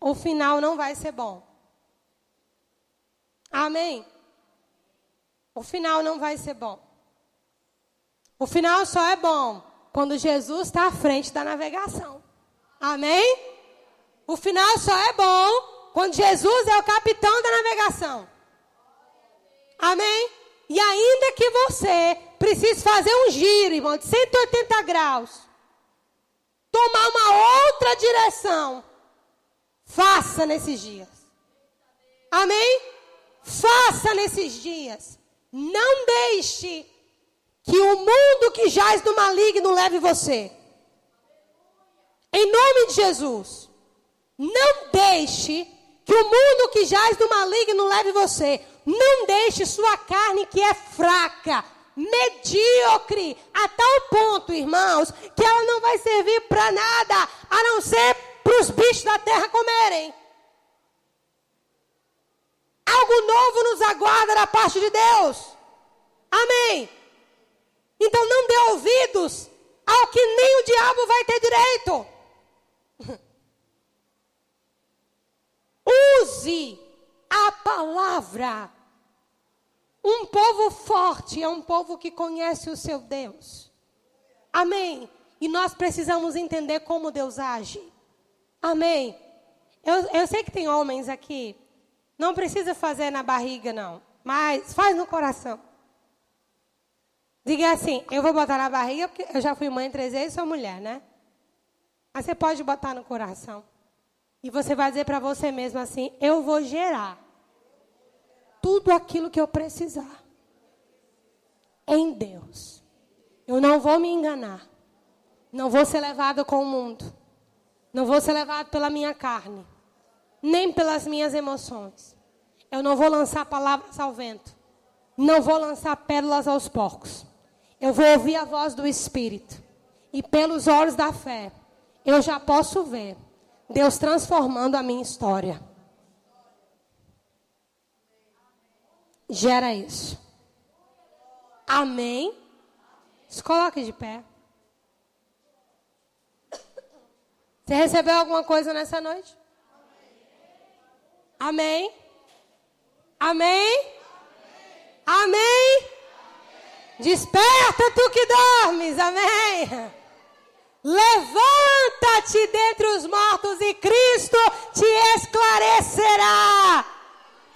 o final não vai ser bom. Amém? O final não vai ser bom. O final só é bom quando Jesus está à frente da navegação. Amém? O final só é bom quando Jesus é o capitão da navegação. Amém? E ainda que você precise fazer um giro, irmão, de 180 graus, tomar uma outra direção, faça nesses dias. Amém? Faça nesses dias. Não deixe que o mundo que jaz no maligno leve você. Em nome de Jesus. Não deixe que o mundo que jaz no maligno leve você. Não deixe sua carne que é fraca, medíocre, a tal ponto, irmãos, que ela não vai servir para nada, a não ser para os bichos da terra comerem. Algo novo nos aguarda da parte de Deus. Amém. Então não dê ouvidos ao que nem o diabo vai ter direito. A palavra. Um povo forte é um povo que conhece o seu Deus. Amém. E nós precisamos entender como Deus age. Amém. Eu, eu sei que tem homens aqui não precisa fazer na barriga, não. Mas faz no coração. Diga assim, eu vou botar na barriga, porque eu já fui mãe três vezes e sou mulher, né? Mas você pode botar no coração. E você vai dizer para você mesmo assim: eu vou gerar tudo aquilo que eu precisar em Deus. Eu não vou me enganar. Não vou ser levado com o mundo. Não vou ser levado pela minha carne nem pelas minhas emoções. Eu não vou lançar palavras ao vento. Não vou lançar pérolas aos porcos. Eu vou ouvir a voz do Espírito. E pelos olhos da fé, eu já posso ver Deus transformando a minha história. Gera isso. Amém? Se coloque de pé. Você recebeu alguma coisa nessa noite? Amém? Amém? Amém? Desperta tu que dormes, amém? Levanta-te dentre os mortos e Cristo te esclarecerá.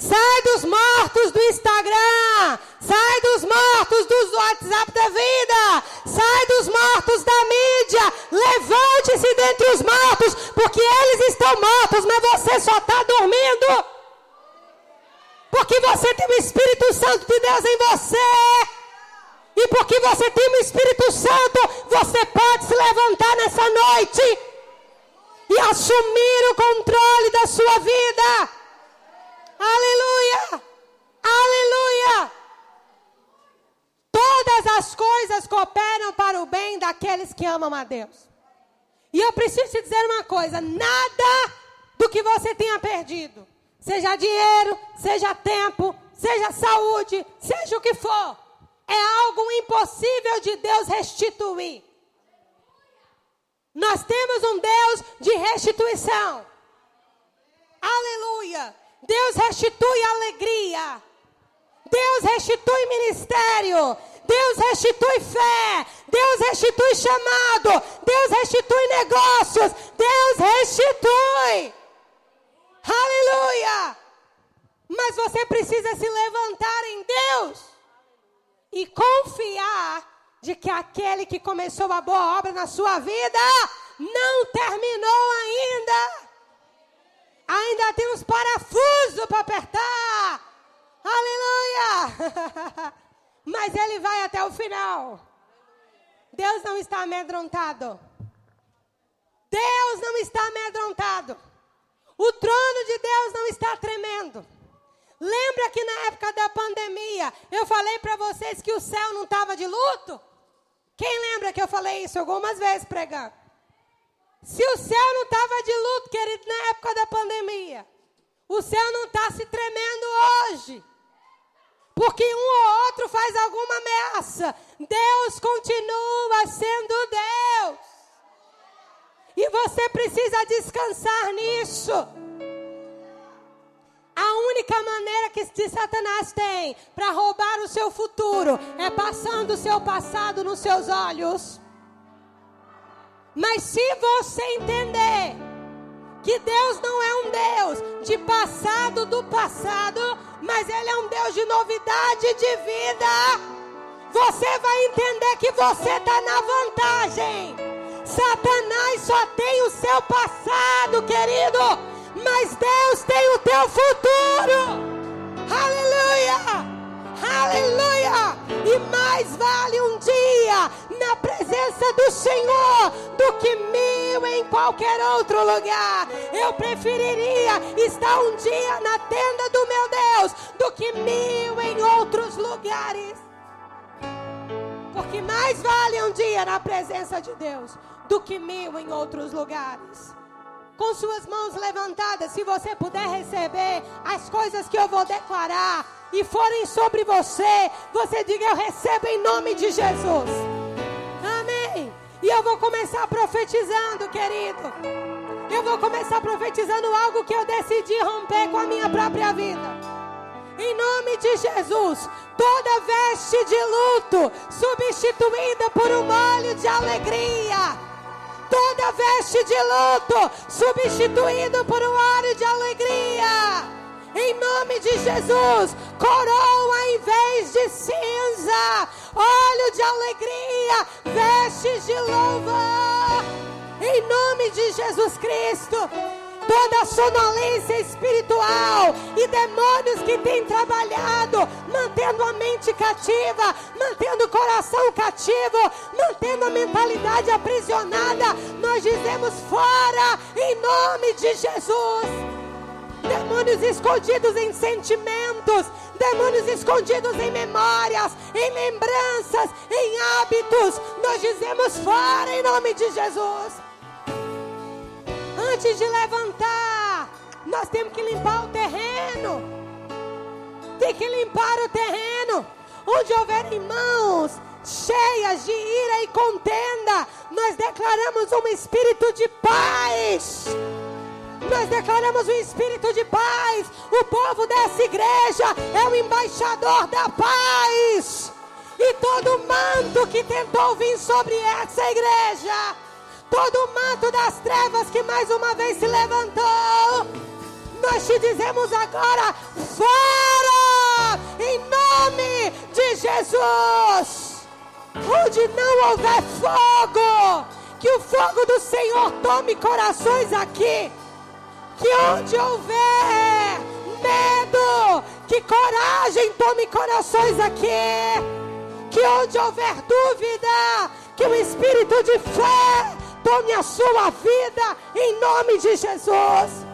Sai dos mortos do Instagram. Sai dos mortos do WhatsApp da vida. Sai dos mortos da mídia. Levante-se dentre os mortos, porque eles estão mortos, mas você só está dormindo. Porque você tem o Espírito Santo de Deus em você. E porque você tem o Espírito Santo, você pode se levantar nessa noite e assumir o controle da sua vida. Aleluia! Aleluia! Todas as coisas cooperam para o bem daqueles que amam a Deus. E eu preciso te dizer uma coisa: nada do que você tenha perdido, seja dinheiro, seja tempo, seja saúde, seja o que for, é algo impossível de Deus restituir. Nós temos um Deus de restituição. Aleluia! Deus restitui alegria. Deus restitui ministério. Deus restitui fé. Deus restitui chamado. Deus restitui negócios. Deus restitui. Aleluia! Mas você precisa se levantar em Deus e confiar de que aquele que começou a boa obra na sua vida não terminou ainda. Ainda tem uns parafusos para apertar. Aleluia! [laughs] Mas ele vai até o final. Deus não está amedrontado. Deus não está amedrontado. O trono de Deus não está tremendo. Lembra que na época da pandemia eu falei para vocês que o céu não estava de luto? Quem lembra que eu falei isso algumas vezes pregando? Se o céu não estava de luto, querido, na época da pandemia, o céu não está se tremendo hoje. Porque um ou outro faz alguma ameaça. Deus continua sendo Deus. E você precisa descansar nisso. A única maneira que Satanás tem para roubar o seu futuro é passando o seu passado nos seus olhos. Mas se você entender que Deus não é um Deus de passado do passado, mas Ele é um Deus de novidade de vida, você vai entender que você está na vantagem. Satanás só tem o seu passado, querido mas Deus tem o teu futuro. Aleluia! Aleluia! E mais vale um dia na presença do Senhor do que mil em qualquer outro lugar. Eu preferiria estar um dia na tenda do meu Deus do que mil em outros lugares. Porque mais vale um dia na presença de Deus do que mil em outros lugares com suas mãos levantadas, se você puder receber as coisas que eu vou declarar e forem sobre você, você diga: Eu recebo em nome de Jesus. Amém. E eu vou começar profetizando, querido. Eu vou começar profetizando algo que eu decidi romper com a minha própria vida. Em nome de Jesus, toda veste de luto substituída por um óleo de alegria toda veste de luto substituído por um óleo de alegria. Em nome de Jesus, coroa em vez de cinza, óleo de alegria, vestes de louvor. Em nome de Jesus Cristo toda sonolência espiritual e demônios que têm trabalhado, mantendo a mente cativa, mantendo o coração cativo, mantendo a mentalidade aprisionada. Nós dizemos fora em nome de Jesus. Demônios escondidos em sentimentos, demônios escondidos em memórias, em lembranças, em hábitos. Nós dizemos fora em nome de Jesus. Antes de levantar, nós temos que limpar o terreno. Tem que limpar o terreno. Onde houver irmãos cheias de ira e contenda, nós declaramos um espírito de paz. Nós declaramos um espírito de paz. O povo dessa igreja é o embaixador da paz. E todo manto que tentou vir sobre essa igreja todo manto das trevas que mais uma vez se levantou. Nós te dizemos agora: fora! Em nome de Jesus. Onde não houver fogo, que o fogo do Senhor tome corações aqui. Que onde houver medo, que coragem tome corações aqui. Que onde houver dúvida, que o espírito de fé tome a sua vida em nome de Jesus.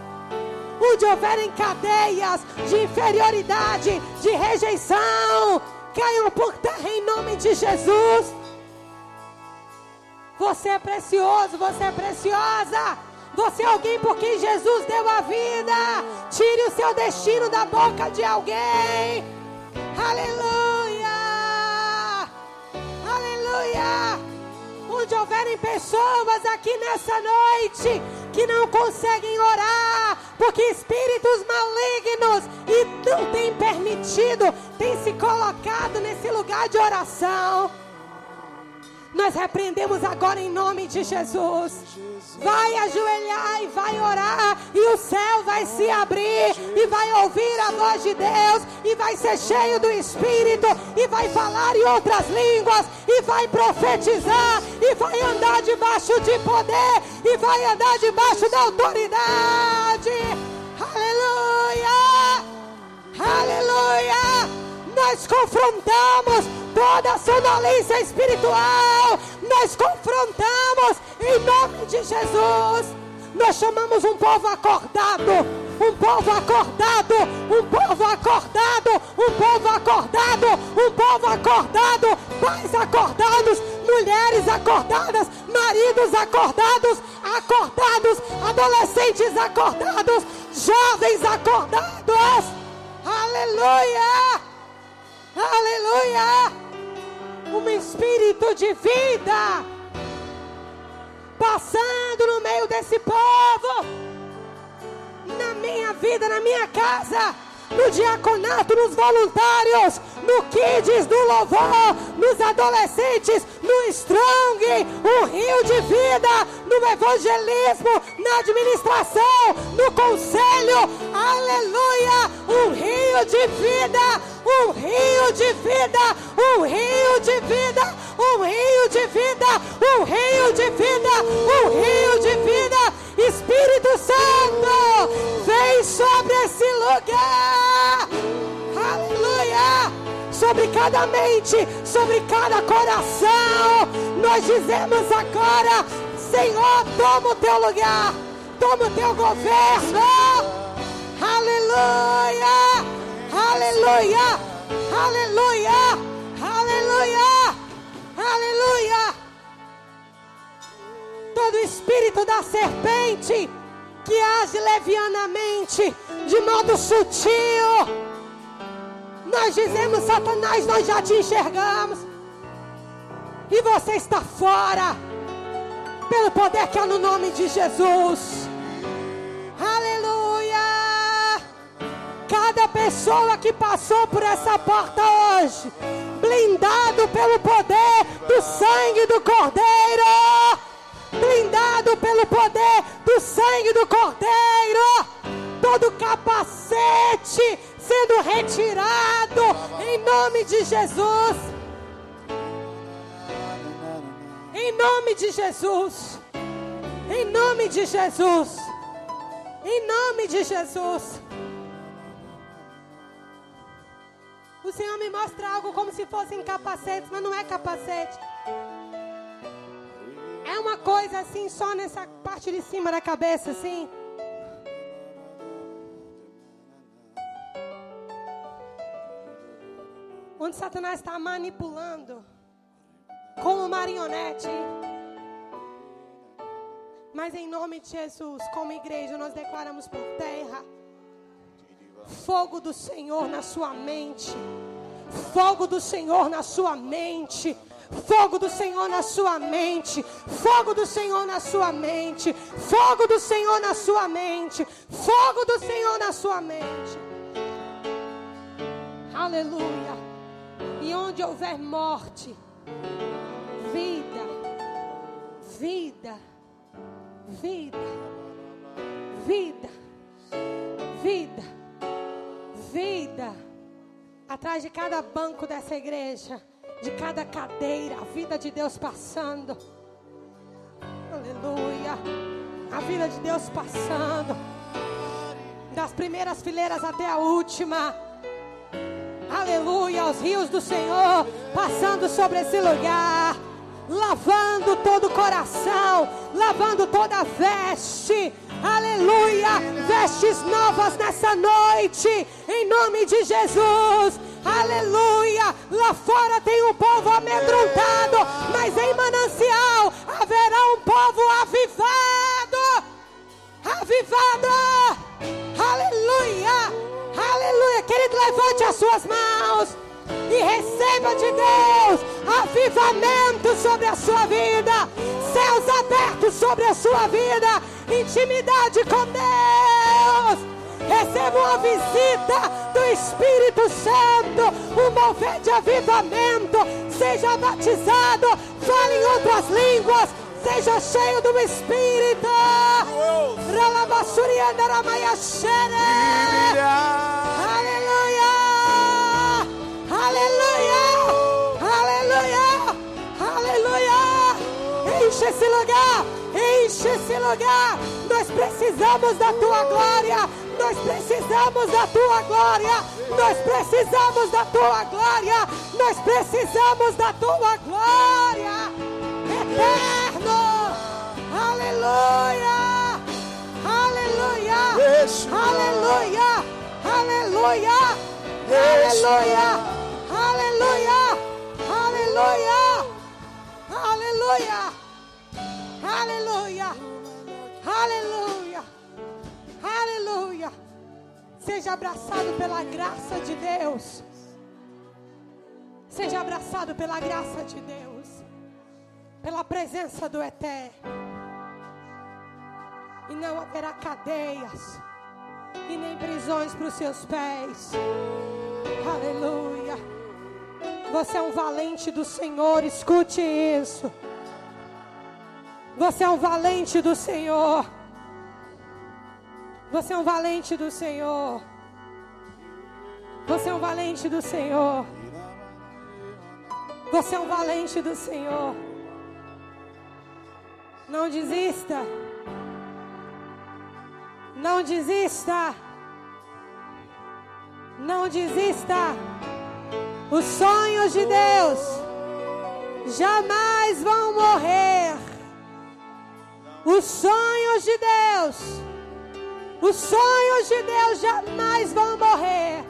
Onde houverem cadeias de inferioridade, de rejeição, caiam por terra em nome de Jesus. Você é precioso, você é preciosa. Você é alguém por quem Jesus deu a vida. Tire o seu destino da boca de alguém. Aleluia! Onde houverem pessoas aqui nessa noite que não conseguem orar, porque espíritos malignos e não têm permitido, têm se colocado nesse lugar de oração. Nós repreendemos agora em nome de Jesus. Vai ajoelhar e vai orar, e o céu vai se abrir, e vai ouvir a voz de Deus, e vai ser cheio do Espírito, e vai falar em outras línguas, e vai profetizar, e vai andar debaixo de poder, e vai andar debaixo da autoridade. Aleluia! Aleluia! Nós confrontamos toda sonolência espiritual. Nós confrontamos em nome de Jesus. Nós chamamos um povo acordado, um povo acordado, um povo acordado, um povo acordado, um povo acordado, pais acordados, mulheres acordadas, maridos acordados, acordados, adolescentes acordados, jovens acordados. Aleluia! Aleluia! Um espírito de vida passando no meio desse povo, na minha vida, na minha casa, no diaconato, nos voluntários, no kids, no louvor, nos adolescentes, no strong, um rio de vida, no evangelismo, na administração, no conselho, aleluia, um rio de vida um rio de vida, um rio de vida, um rio de vida, um rio de vida, um rio de vida. Espírito Santo, vem sobre esse lugar. Aleluia! Sobre cada mente, sobre cada coração. Nós dizemos agora, Senhor, toma o teu lugar, toma o teu governo. Aleluia! Aleluia! Aleluia! Aleluia! Aleluia! Todo espírito da serpente que age levianamente, de modo sutil, nós dizemos, Satanás, nós já te enxergamos, e você está fora, pelo poder que há no nome de Jesus. Cada pessoa que passou por essa porta hoje, blindado pelo poder do sangue do Cordeiro, blindado pelo poder do sangue do Cordeiro, todo capacete sendo retirado em nome de Jesus. Em nome de Jesus. Em nome de Jesus. Em nome de Jesus. O Senhor me mostra algo como se fossem capacetes, mas não é capacete. É uma coisa assim, só nessa parte de cima da cabeça, assim. Onde Satanás está manipulando como marionete. Mas em nome de Jesus, como igreja, nós declaramos por terra Fogo do Senhor na sua mente. Fogo do Senhor na sua mente. Fogo do Senhor na sua mente. Fogo do Senhor na sua mente. Fogo do Senhor na sua mente. Fogo do Senhor na sua mente. Aleluia. E onde houver morte, vida, vida, vida, vida, vida vida atrás de cada banco dessa igreja, de cada cadeira, a vida de Deus passando. Aleluia. A vida de Deus passando. Das primeiras fileiras até a última. Aleluia. Os rios do Senhor passando sobre esse lugar. lavando todo o coração, lavando toda a veste. Aleluia! Vestes novas nessa noite, em nome de Jesus. Aleluia! Lá fora tem um povo amedrontado, mas em manancial haverá um povo avivado. Avivado! Aleluia! Aleluia! Querido, levante as suas mãos e receba de Deus avivamento sobre a sua vida, céus abertos sobre a sua vida, intimidade com Deus. Receba uma visita do Espírito Santo, um mover de avivamento. Seja batizado, fale em outras línguas, seja cheio do Espírito. Aleluia! Aleluia! Aleluia! Aleluia! Enche esse lugar! Enche esse lugar! Nós precisamos da tua glória! Nós precisamos da tua glória! Nós precisamos da tua glória! Nós precisamos da tua glória! Eterno! Aleluia! Aleluia! Aleluia! Aleluia! Aleluia! Aleluia! Aleluia! Aleluia! Aleluia! Aleluia! Aleluia! Seja abraçado pela graça de Deus. Seja abraçado pela graça de Deus. Pela presença do Eterno. E não haverá cadeias e nem prisões para os seus pés. Aleluia. Você é um valente do Senhor, escute isso. Você é um valente do Senhor. Você é um valente do Senhor. Você é um valente do Senhor. Você é um valente do Senhor. Não desista. Não desista. Não desista. Os sonhos de Deus jamais vão morrer. Os sonhos de Deus, os sonhos de Deus jamais vão morrer.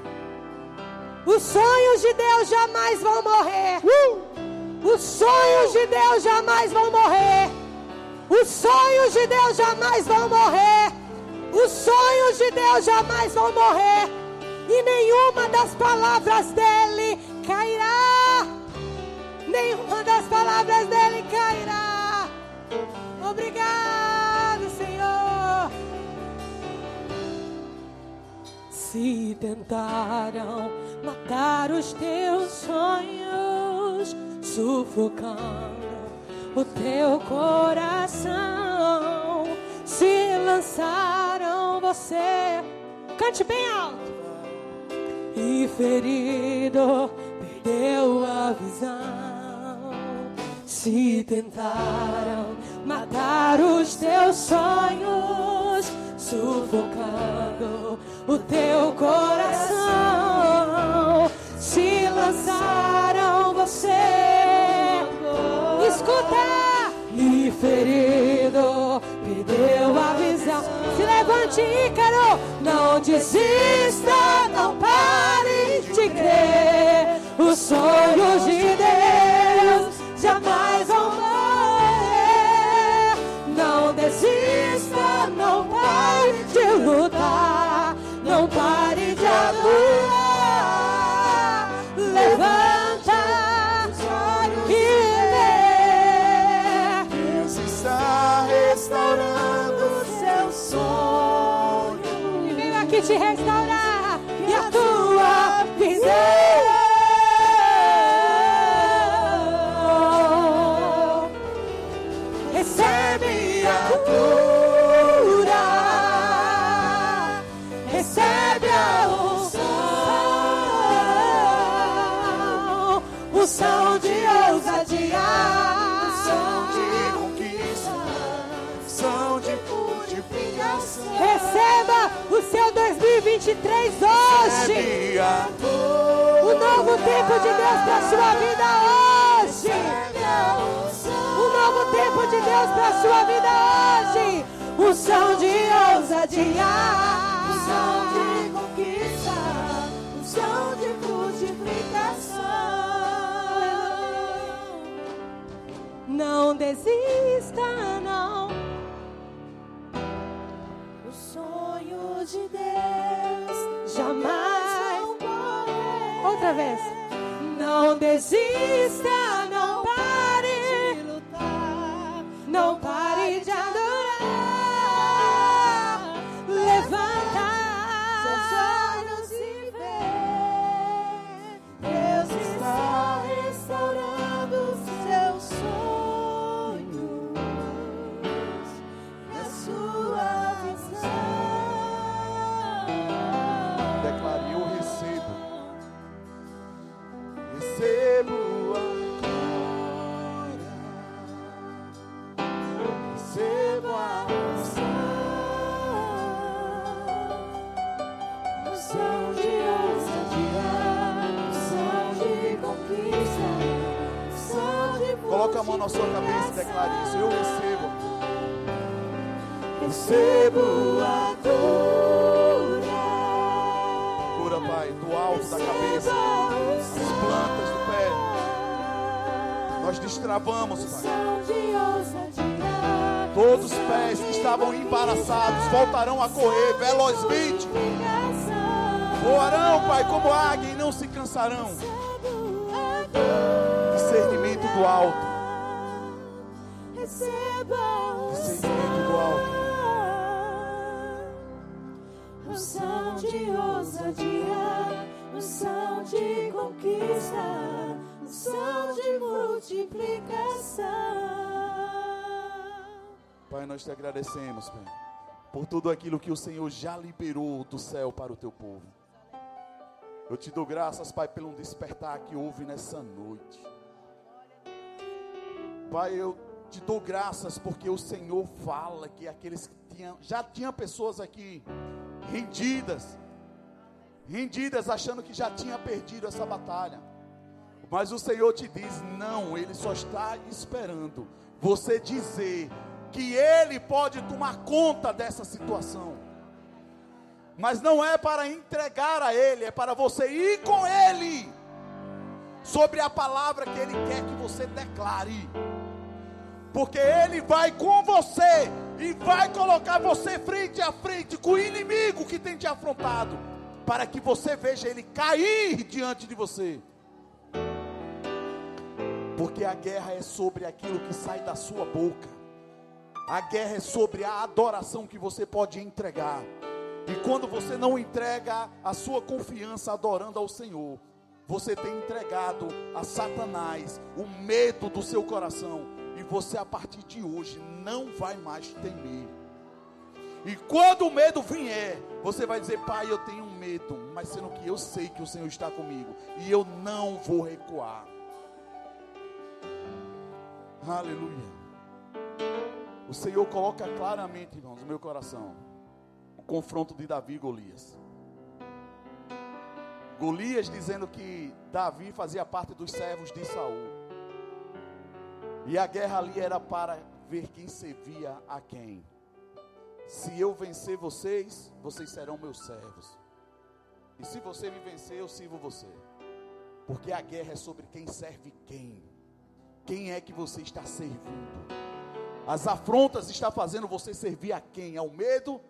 Os sonhos de Deus jamais vão morrer. Uh! Os sonhos de Deus jamais vão morrer. Os sonhos de Deus jamais vão morrer. Os sonhos de Deus jamais vão morrer. E nenhuma das palavras dele cairá. Nenhuma das palavras dele cairá. Obrigado, Se tentaram matar os teus sonhos, sufocando o teu coração, se lançaram você. Cante bem alto. E ferido perdeu a visão. Se tentaram matar os teus sonhos, sufocando o teu coração, se lançaram você. Escuta! E ferido perdeu a visão. Se levante, Ícaro, não desista, não pare de crer. Os sonhos de Deus te restaurar e a tua visão. 2023 hoje. O novo tempo de Deus para sua vida hoje. A unção. tempo de Deus para sua vida hoje. Unção de ousadia. Unção de conquista. Unção de multiplicação. Não desista, não. Os sonhos de Deus Jamais. Outra vez. Não desista, não pare. de lutar. Não pare mão na sua cabeça e declare isso. Eu recebo. Recebo a cura. Cura, Pai, do alto da cabeça, as plantas do pé. Nós destravamos, Pai. Todos os pés que estavam embaraçados voltarão a correr velozmente. Voarão, Pai, como águia e não se cansarão. Discernimento do alto. Receba do alto. Unção de ousadia, unção de conquista, unção de multiplicação. Pai, nós te agradecemos, Pai, por tudo aquilo que o Senhor já liberou do céu para o teu povo. Eu te dou graças, Pai, pelo despertar que houve nessa noite. Pai, eu te dou graças porque o Senhor fala que aqueles que tinham, já tinha pessoas aqui rendidas, rendidas achando que já tinha perdido essa batalha. Mas o Senhor te diz: não, Ele só está esperando você dizer que Ele pode tomar conta dessa situação. Mas não é para entregar a Ele, é para você ir com Ele sobre a palavra que Ele quer que você declare. Porque Ele vai com você e vai colocar você frente a frente com o inimigo que tem te afrontado, para que você veja ele cair diante de você. Porque a guerra é sobre aquilo que sai da sua boca. A guerra é sobre a adoração que você pode entregar. E quando você não entrega a sua confiança adorando ao Senhor, você tem entregado a Satanás o medo do seu coração. Você, a partir de hoje, não vai mais temer. E quando o medo vier, você vai dizer: Pai, eu tenho medo, mas sendo que eu sei que o Senhor está comigo, e eu não vou recuar. Aleluia. O Senhor coloca claramente, irmãos, no meu coração, o confronto de Davi e Golias. Golias dizendo que Davi fazia parte dos servos de Saul. E a guerra ali era para ver quem servia a quem. Se eu vencer vocês, vocês serão meus servos. E se você me vencer, eu sirvo você. Porque a guerra é sobre quem serve quem. Quem é que você está servindo? As afrontas está fazendo você servir a quem? Ao medo?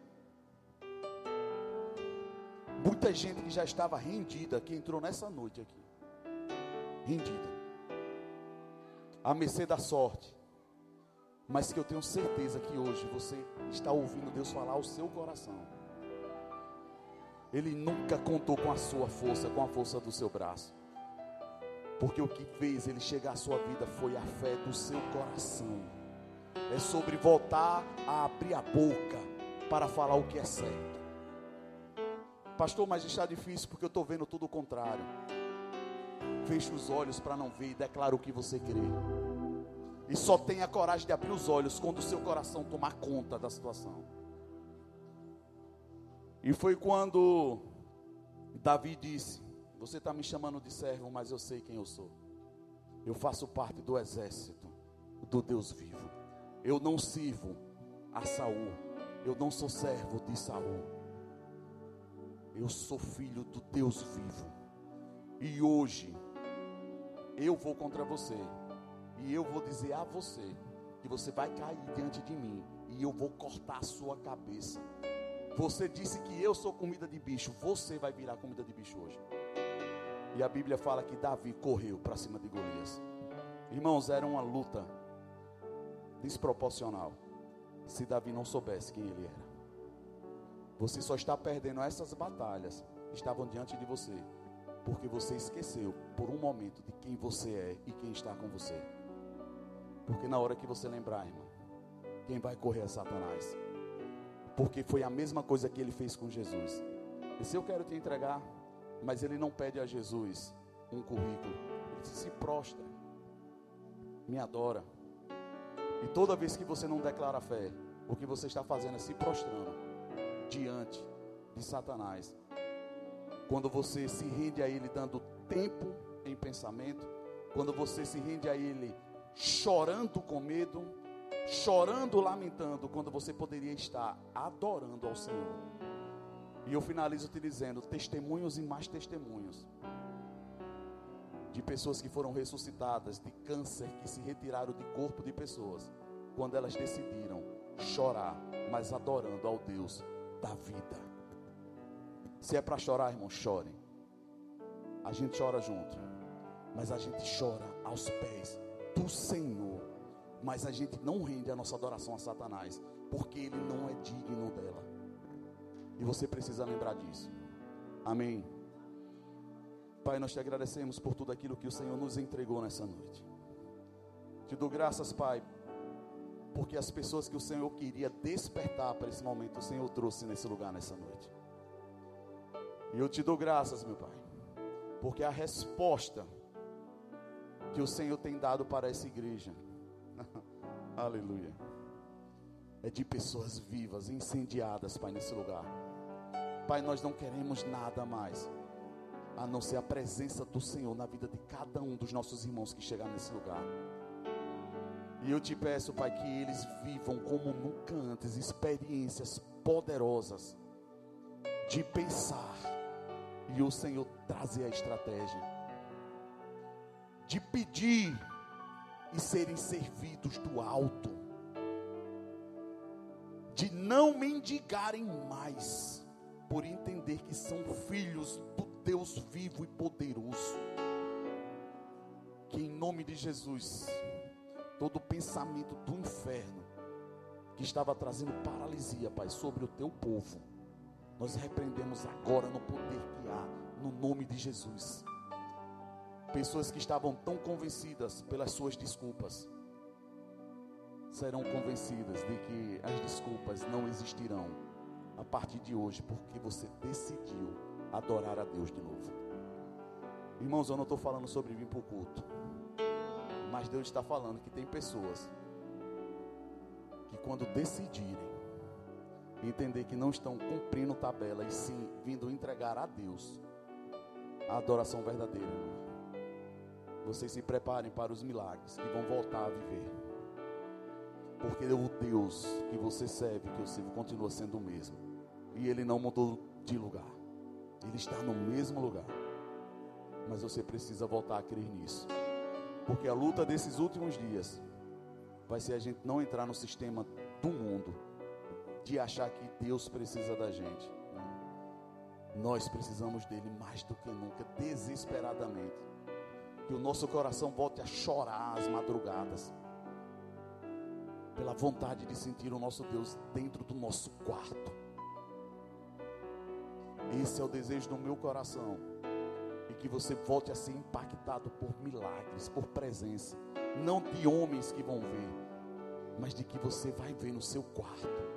Muita gente que já estava rendida, que entrou nessa noite aqui. Rendida. A mercê da sorte. Mas que eu tenho certeza que hoje você está ouvindo Deus falar ao seu coração. Ele nunca contou com a sua força, com a força do seu braço. Porque o que fez ele chegar à sua vida foi a fé do seu coração. É sobre voltar a abrir a boca para falar o que é certo. Pastor, mas está difícil porque eu estou vendo tudo o contrário. Feche os olhos para não ver e declara o que você crê. E só tenha coragem de abrir os olhos quando o seu coração tomar conta da situação. E foi quando Davi disse: Você está me chamando de servo, mas eu sei quem eu sou. Eu faço parte do exército do Deus vivo. Eu não sirvo a Saul. Eu não sou servo de Saul. Eu sou filho do Deus vivo. E hoje eu vou contra você. E eu vou dizer a você que você vai cair diante de mim e eu vou cortar a sua cabeça. Você disse que eu sou comida de bicho, você vai virar comida de bicho hoje. E a Bíblia fala que Davi correu para cima de Golias. Irmãos, era uma luta desproporcional. Se Davi não soubesse quem ele era, você só está perdendo essas batalhas estavam diante de você, porque você esqueceu por um momento de quem você é e quem está com você. Porque na hora que você lembrar, irmão, quem vai correr é Satanás. Porque foi a mesma coisa que ele fez com Jesus. E se eu quero te entregar, mas ele não pede a Jesus um currículo, ele se prostra, me adora. E toda vez que você não declara fé, o que você está fazendo é se prostrando diante de Satanás. Quando você se rende a ele dando tempo em pensamento, quando você se rende a ele chorando com medo, chorando, lamentando, quando você poderia estar adorando ao Senhor. E eu finalizo te dizendo: testemunhos e mais testemunhos de pessoas que foram ressuscitadas de câncer, que se retiraram de corpo de pessoas, quando elas decidiram chorar, mas adorando ao Deus da vida. Se é para chorar, irmão, chore. A gente chora junto, mas a gente chora aos pés do Senhor. Mas a gente não rende a nossa adoração a Satanás, porque ele não é digno dela. E você precisa lembrar disso. Amém. Pai, nós te agradecemos por tudo aquilo que o Senhor nos entregou nessa noite. Te dou graças, Pai, porque as pessoas que o Senhor queria despertar para esse momento, o Senhor trouxe nesse lugar nessa noite. E eu te dou graças, meu Pai, porque a resposta que o Senhor tem dado para essa igreja. [laughs] Aleluia. É de pessoas vivas, incendiadas, Pai, nesse lugar. Pai, nós não queremos nada mais a não ser a presença do Senhor na vida de cada um dos nossos irmãos que chegar nesse lugar. E eu te peço, Pai, que eles vivam como nunca antes experiências poderosas de pensar e o Senhor trazer a estratégia de pedir e serem servidos do alto, de não mendigarem mais, por entender que são filhos do Deus vivo e poderoso. Que em nome de Jesus, todo pensamento do inferno que estava trazendo paralisia, Pai, sobre o teu povo, nós repreendemos agora no poder que há, no nome de Jesus. Pessoas que estavam tão convencidas pelas suas desculpas serão convencidas de que as desculpas não existirão a partir de hoje, porque você decidiu adorar a Deus de novo. Irmãos, eu não estou falando sobre vir para o culto, mas Deus está falando que tem pessoas que, quando decidirem entender que não estão cumprindo tabela e sim vindo entregar a Deus a adoração verdadeira, vocês se preparem para os milagres que vão voltar a viver. Porque o Deus que você serve, que eu sirvo, continua sendo o mesmo. E ele não mudou de lugar. Ele está no mesmo lugar. Mas você precisa voltar a crer nisso. Porque a luta desses últimos dias vai ser a gente não entrar no sistema do mundo de achar que Deus precisa da gente. Nós precisamos dele mais do que nunca, desesperadamente que o nosso coração volte a chorar às madrugadas, pela vontade de sentir o nosso Deus dentro do nosso quarto. Esse é o desejo do meu coração. E que você volte a ser impactado por milagres, por presença. Não de homens que vão ver, mas de que você vai ver no seu quarto.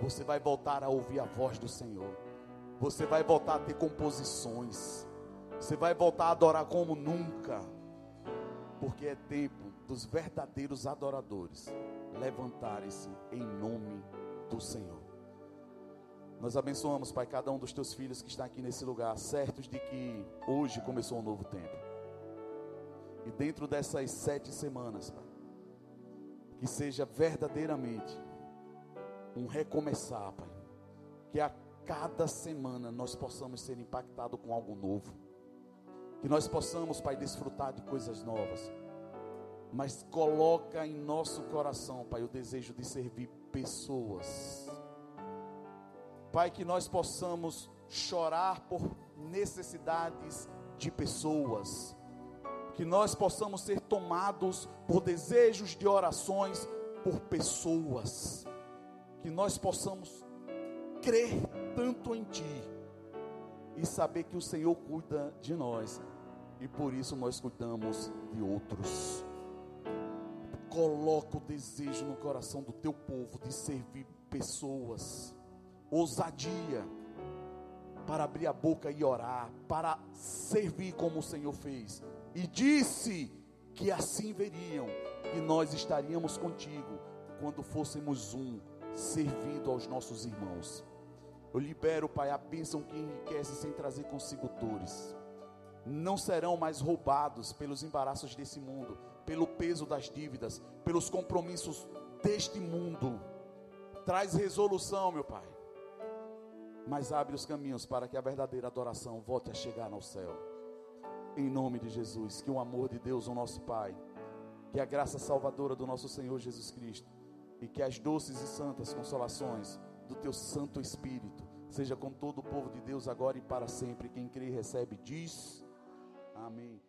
Você vai voltar a ouvir a voz do Senhor. Você vai voltar a ter composições. Você vai voltar a adorar como nunca. Porque é tempo dos verdadeiros adoradores levantarem-se em nome do Senhor. Nós abençoamos, Pai, cada um dos teus filhos que está aqui nesse lugar, certos de que hoje começou um novo tempo. E dentro dessas sete semanas, Pai, que seja verdadeiramente um recomeçar, Pai. Que a cada semana nós possamos ser impactados com algo novo. Que nós possamos, Pai, desfrutar de coisas novas. Mas coloca em nosso coração, Pai, o desejo de servir pessoas. Pai, que nós possamos chorar por necessidades de pessoas. Que nós possamos ser tomados por desejos de orações por pessoas. Que nós possamos crer tanto em Ti e saber que o Senhor cuida de nós e por isso nós cuidamos de outros. Coloca o desejo no coração do teu povo de servir pessoas, ousadia para abrir a boca e orar, para servir como o Senhor fez. E disse que assim veriam, que nós estaríamos contigo quando fôssemos um, servindo aos nossos irmãos. Eu libero, Pai, a bênção que enriquece sem trazer consigo dores. Não serão mais roubados pelos embaraços desse mundo, pelo peso das dívidas, pelos compromissos deste mundo. Traz resolução, meu Pai mas abre os caminhos para que a verdadeira adoração volte a chegar ao céu. Em nome de Jesus, que o amor de Deus, o nosso Pai, que a graça salvadora do nosso Senhor Jesus Cristo e que as doces e santas consolações do teu Santo Espírito seja com todo o povo de Deus agora e para sempre. Quem crê e recebe diz: Amém.